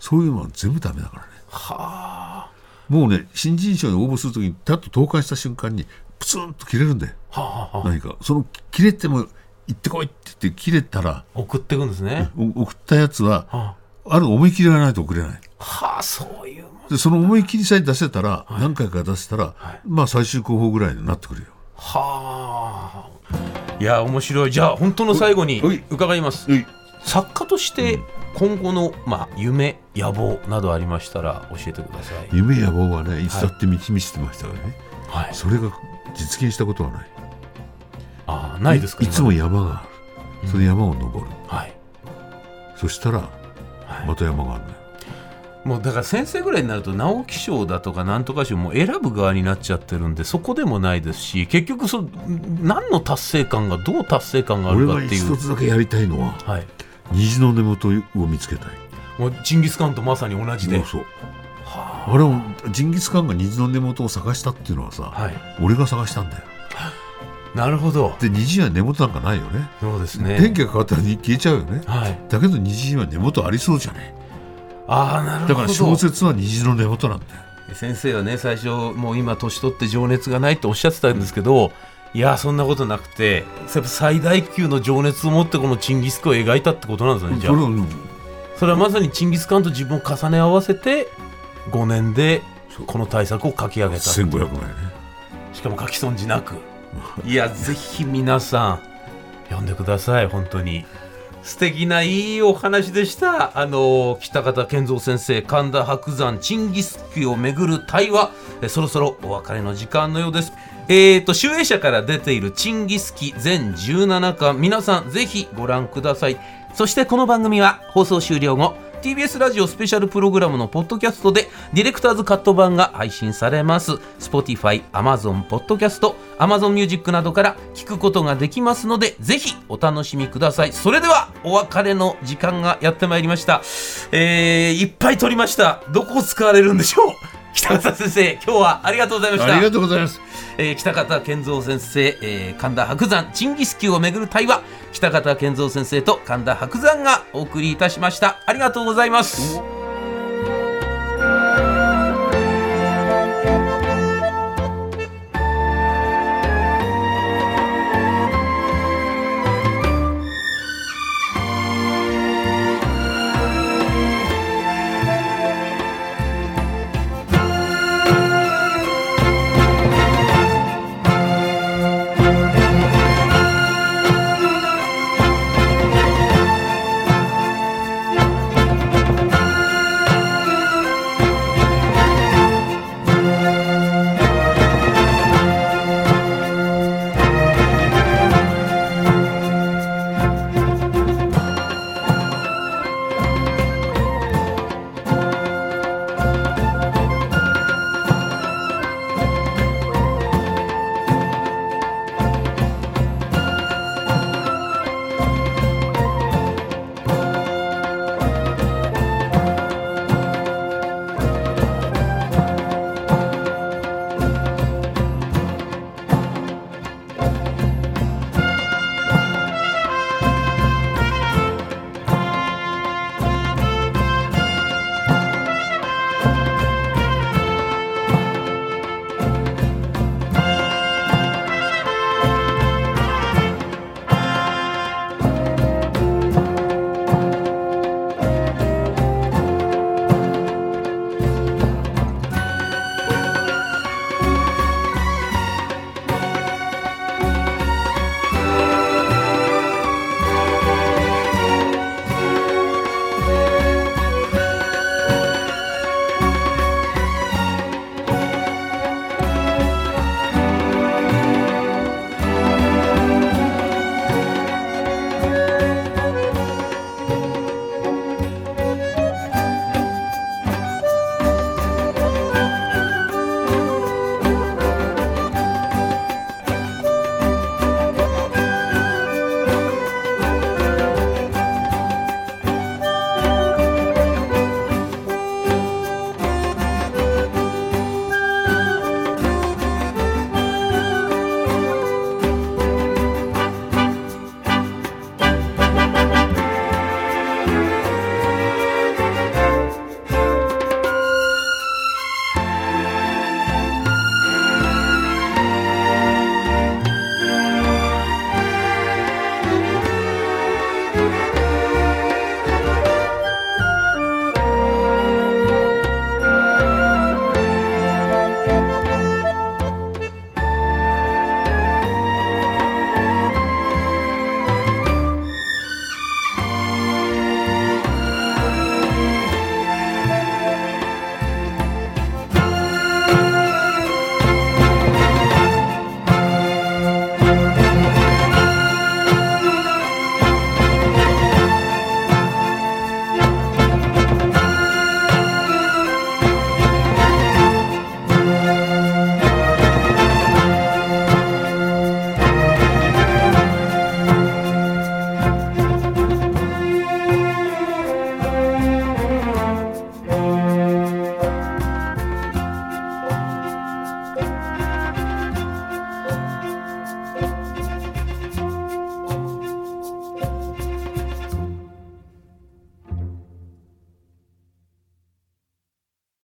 そういうのは全部ダメだからね。はもうね新人賞に応募するときにたっと投函した瞬間にプツンと切れるんだよ。あはあはあ。何か。その切れても行ってこいって言って切れたら送っていくんですね、お送ったやつははあ。る思い切りがないと送れない。あ、はあそういうでその思い切りさえ出せたら、何回か出せたら、まあ最終候補ぐらいになってくるよ。はあいや面白い。じゃあ本当の最後に伺います。はい。作家として今後の、まあ、夢野望などありましたら教えてください、夢や望はねい。つだって満ち満ちてましたからね、はい、それが実現したことはない。あないですかいいつも山があるその山を登る、はい。そしたらはい。また山があるのよ、もうだから先生ぐらいになると直木賞だとかなんとか賞も選ぶ側になっちゃってるんでそこでもないですし結局そ何の達成感がどう達成感があるかっていう。一つだけやりたいのははい、虹の根元を見つけたいもうジンギスカンとまさに同じでそうそうあれをジンギスカンが虹の根元を探したっていうのはさ、はい俺が探したんだよ。なるほど。で虹は根元なんかないよね。そうですね。電気が変わったら消えちゃうよね。はい。だけど虹には根元ありそうじゃねああなるほど。だから小説は虹の根元なんだよ。先生はね最初もう今年取って情熱がないっておっしゃってたんですけどいやそんなことなくて最大級の情熱を持ってこのチンギス・カンを描いたってことなんですねじゃあ。それはまさにチンギス・カンと自分を重ね合わせて5年でこの対策を書き上げた1500枚ね。しかも書き損じなく。いやぜひ皆さん読んでください本当に素敵ないいお話でした。あの北方健三先生神田伯山チンギスキをめぐる対話。えそろそろお別れの時間のようです。えーと集英社から出ているチンギスキ全17巻。皆さんぜひご覧ください。そしてこの番組は放送終了後 TBS ラジオスペシャルプログラムのポッドキャストでディレクターズカット版が配信されます。Spotify、Amazon、Podcast Amazon Music などから聞くことができますのでぜひお楽しみください。それではお別れの時間がやってまいりました。えー、いっぱい撮りました。どこ使われるんでしょう？北方先生今日はありがとうございました。ありがとうございます、えー、北方健三先生、えー、神田白山チンギス級をめぐる対話。北方健三先生と神田白山がお送りいたしました。ありがとうございます。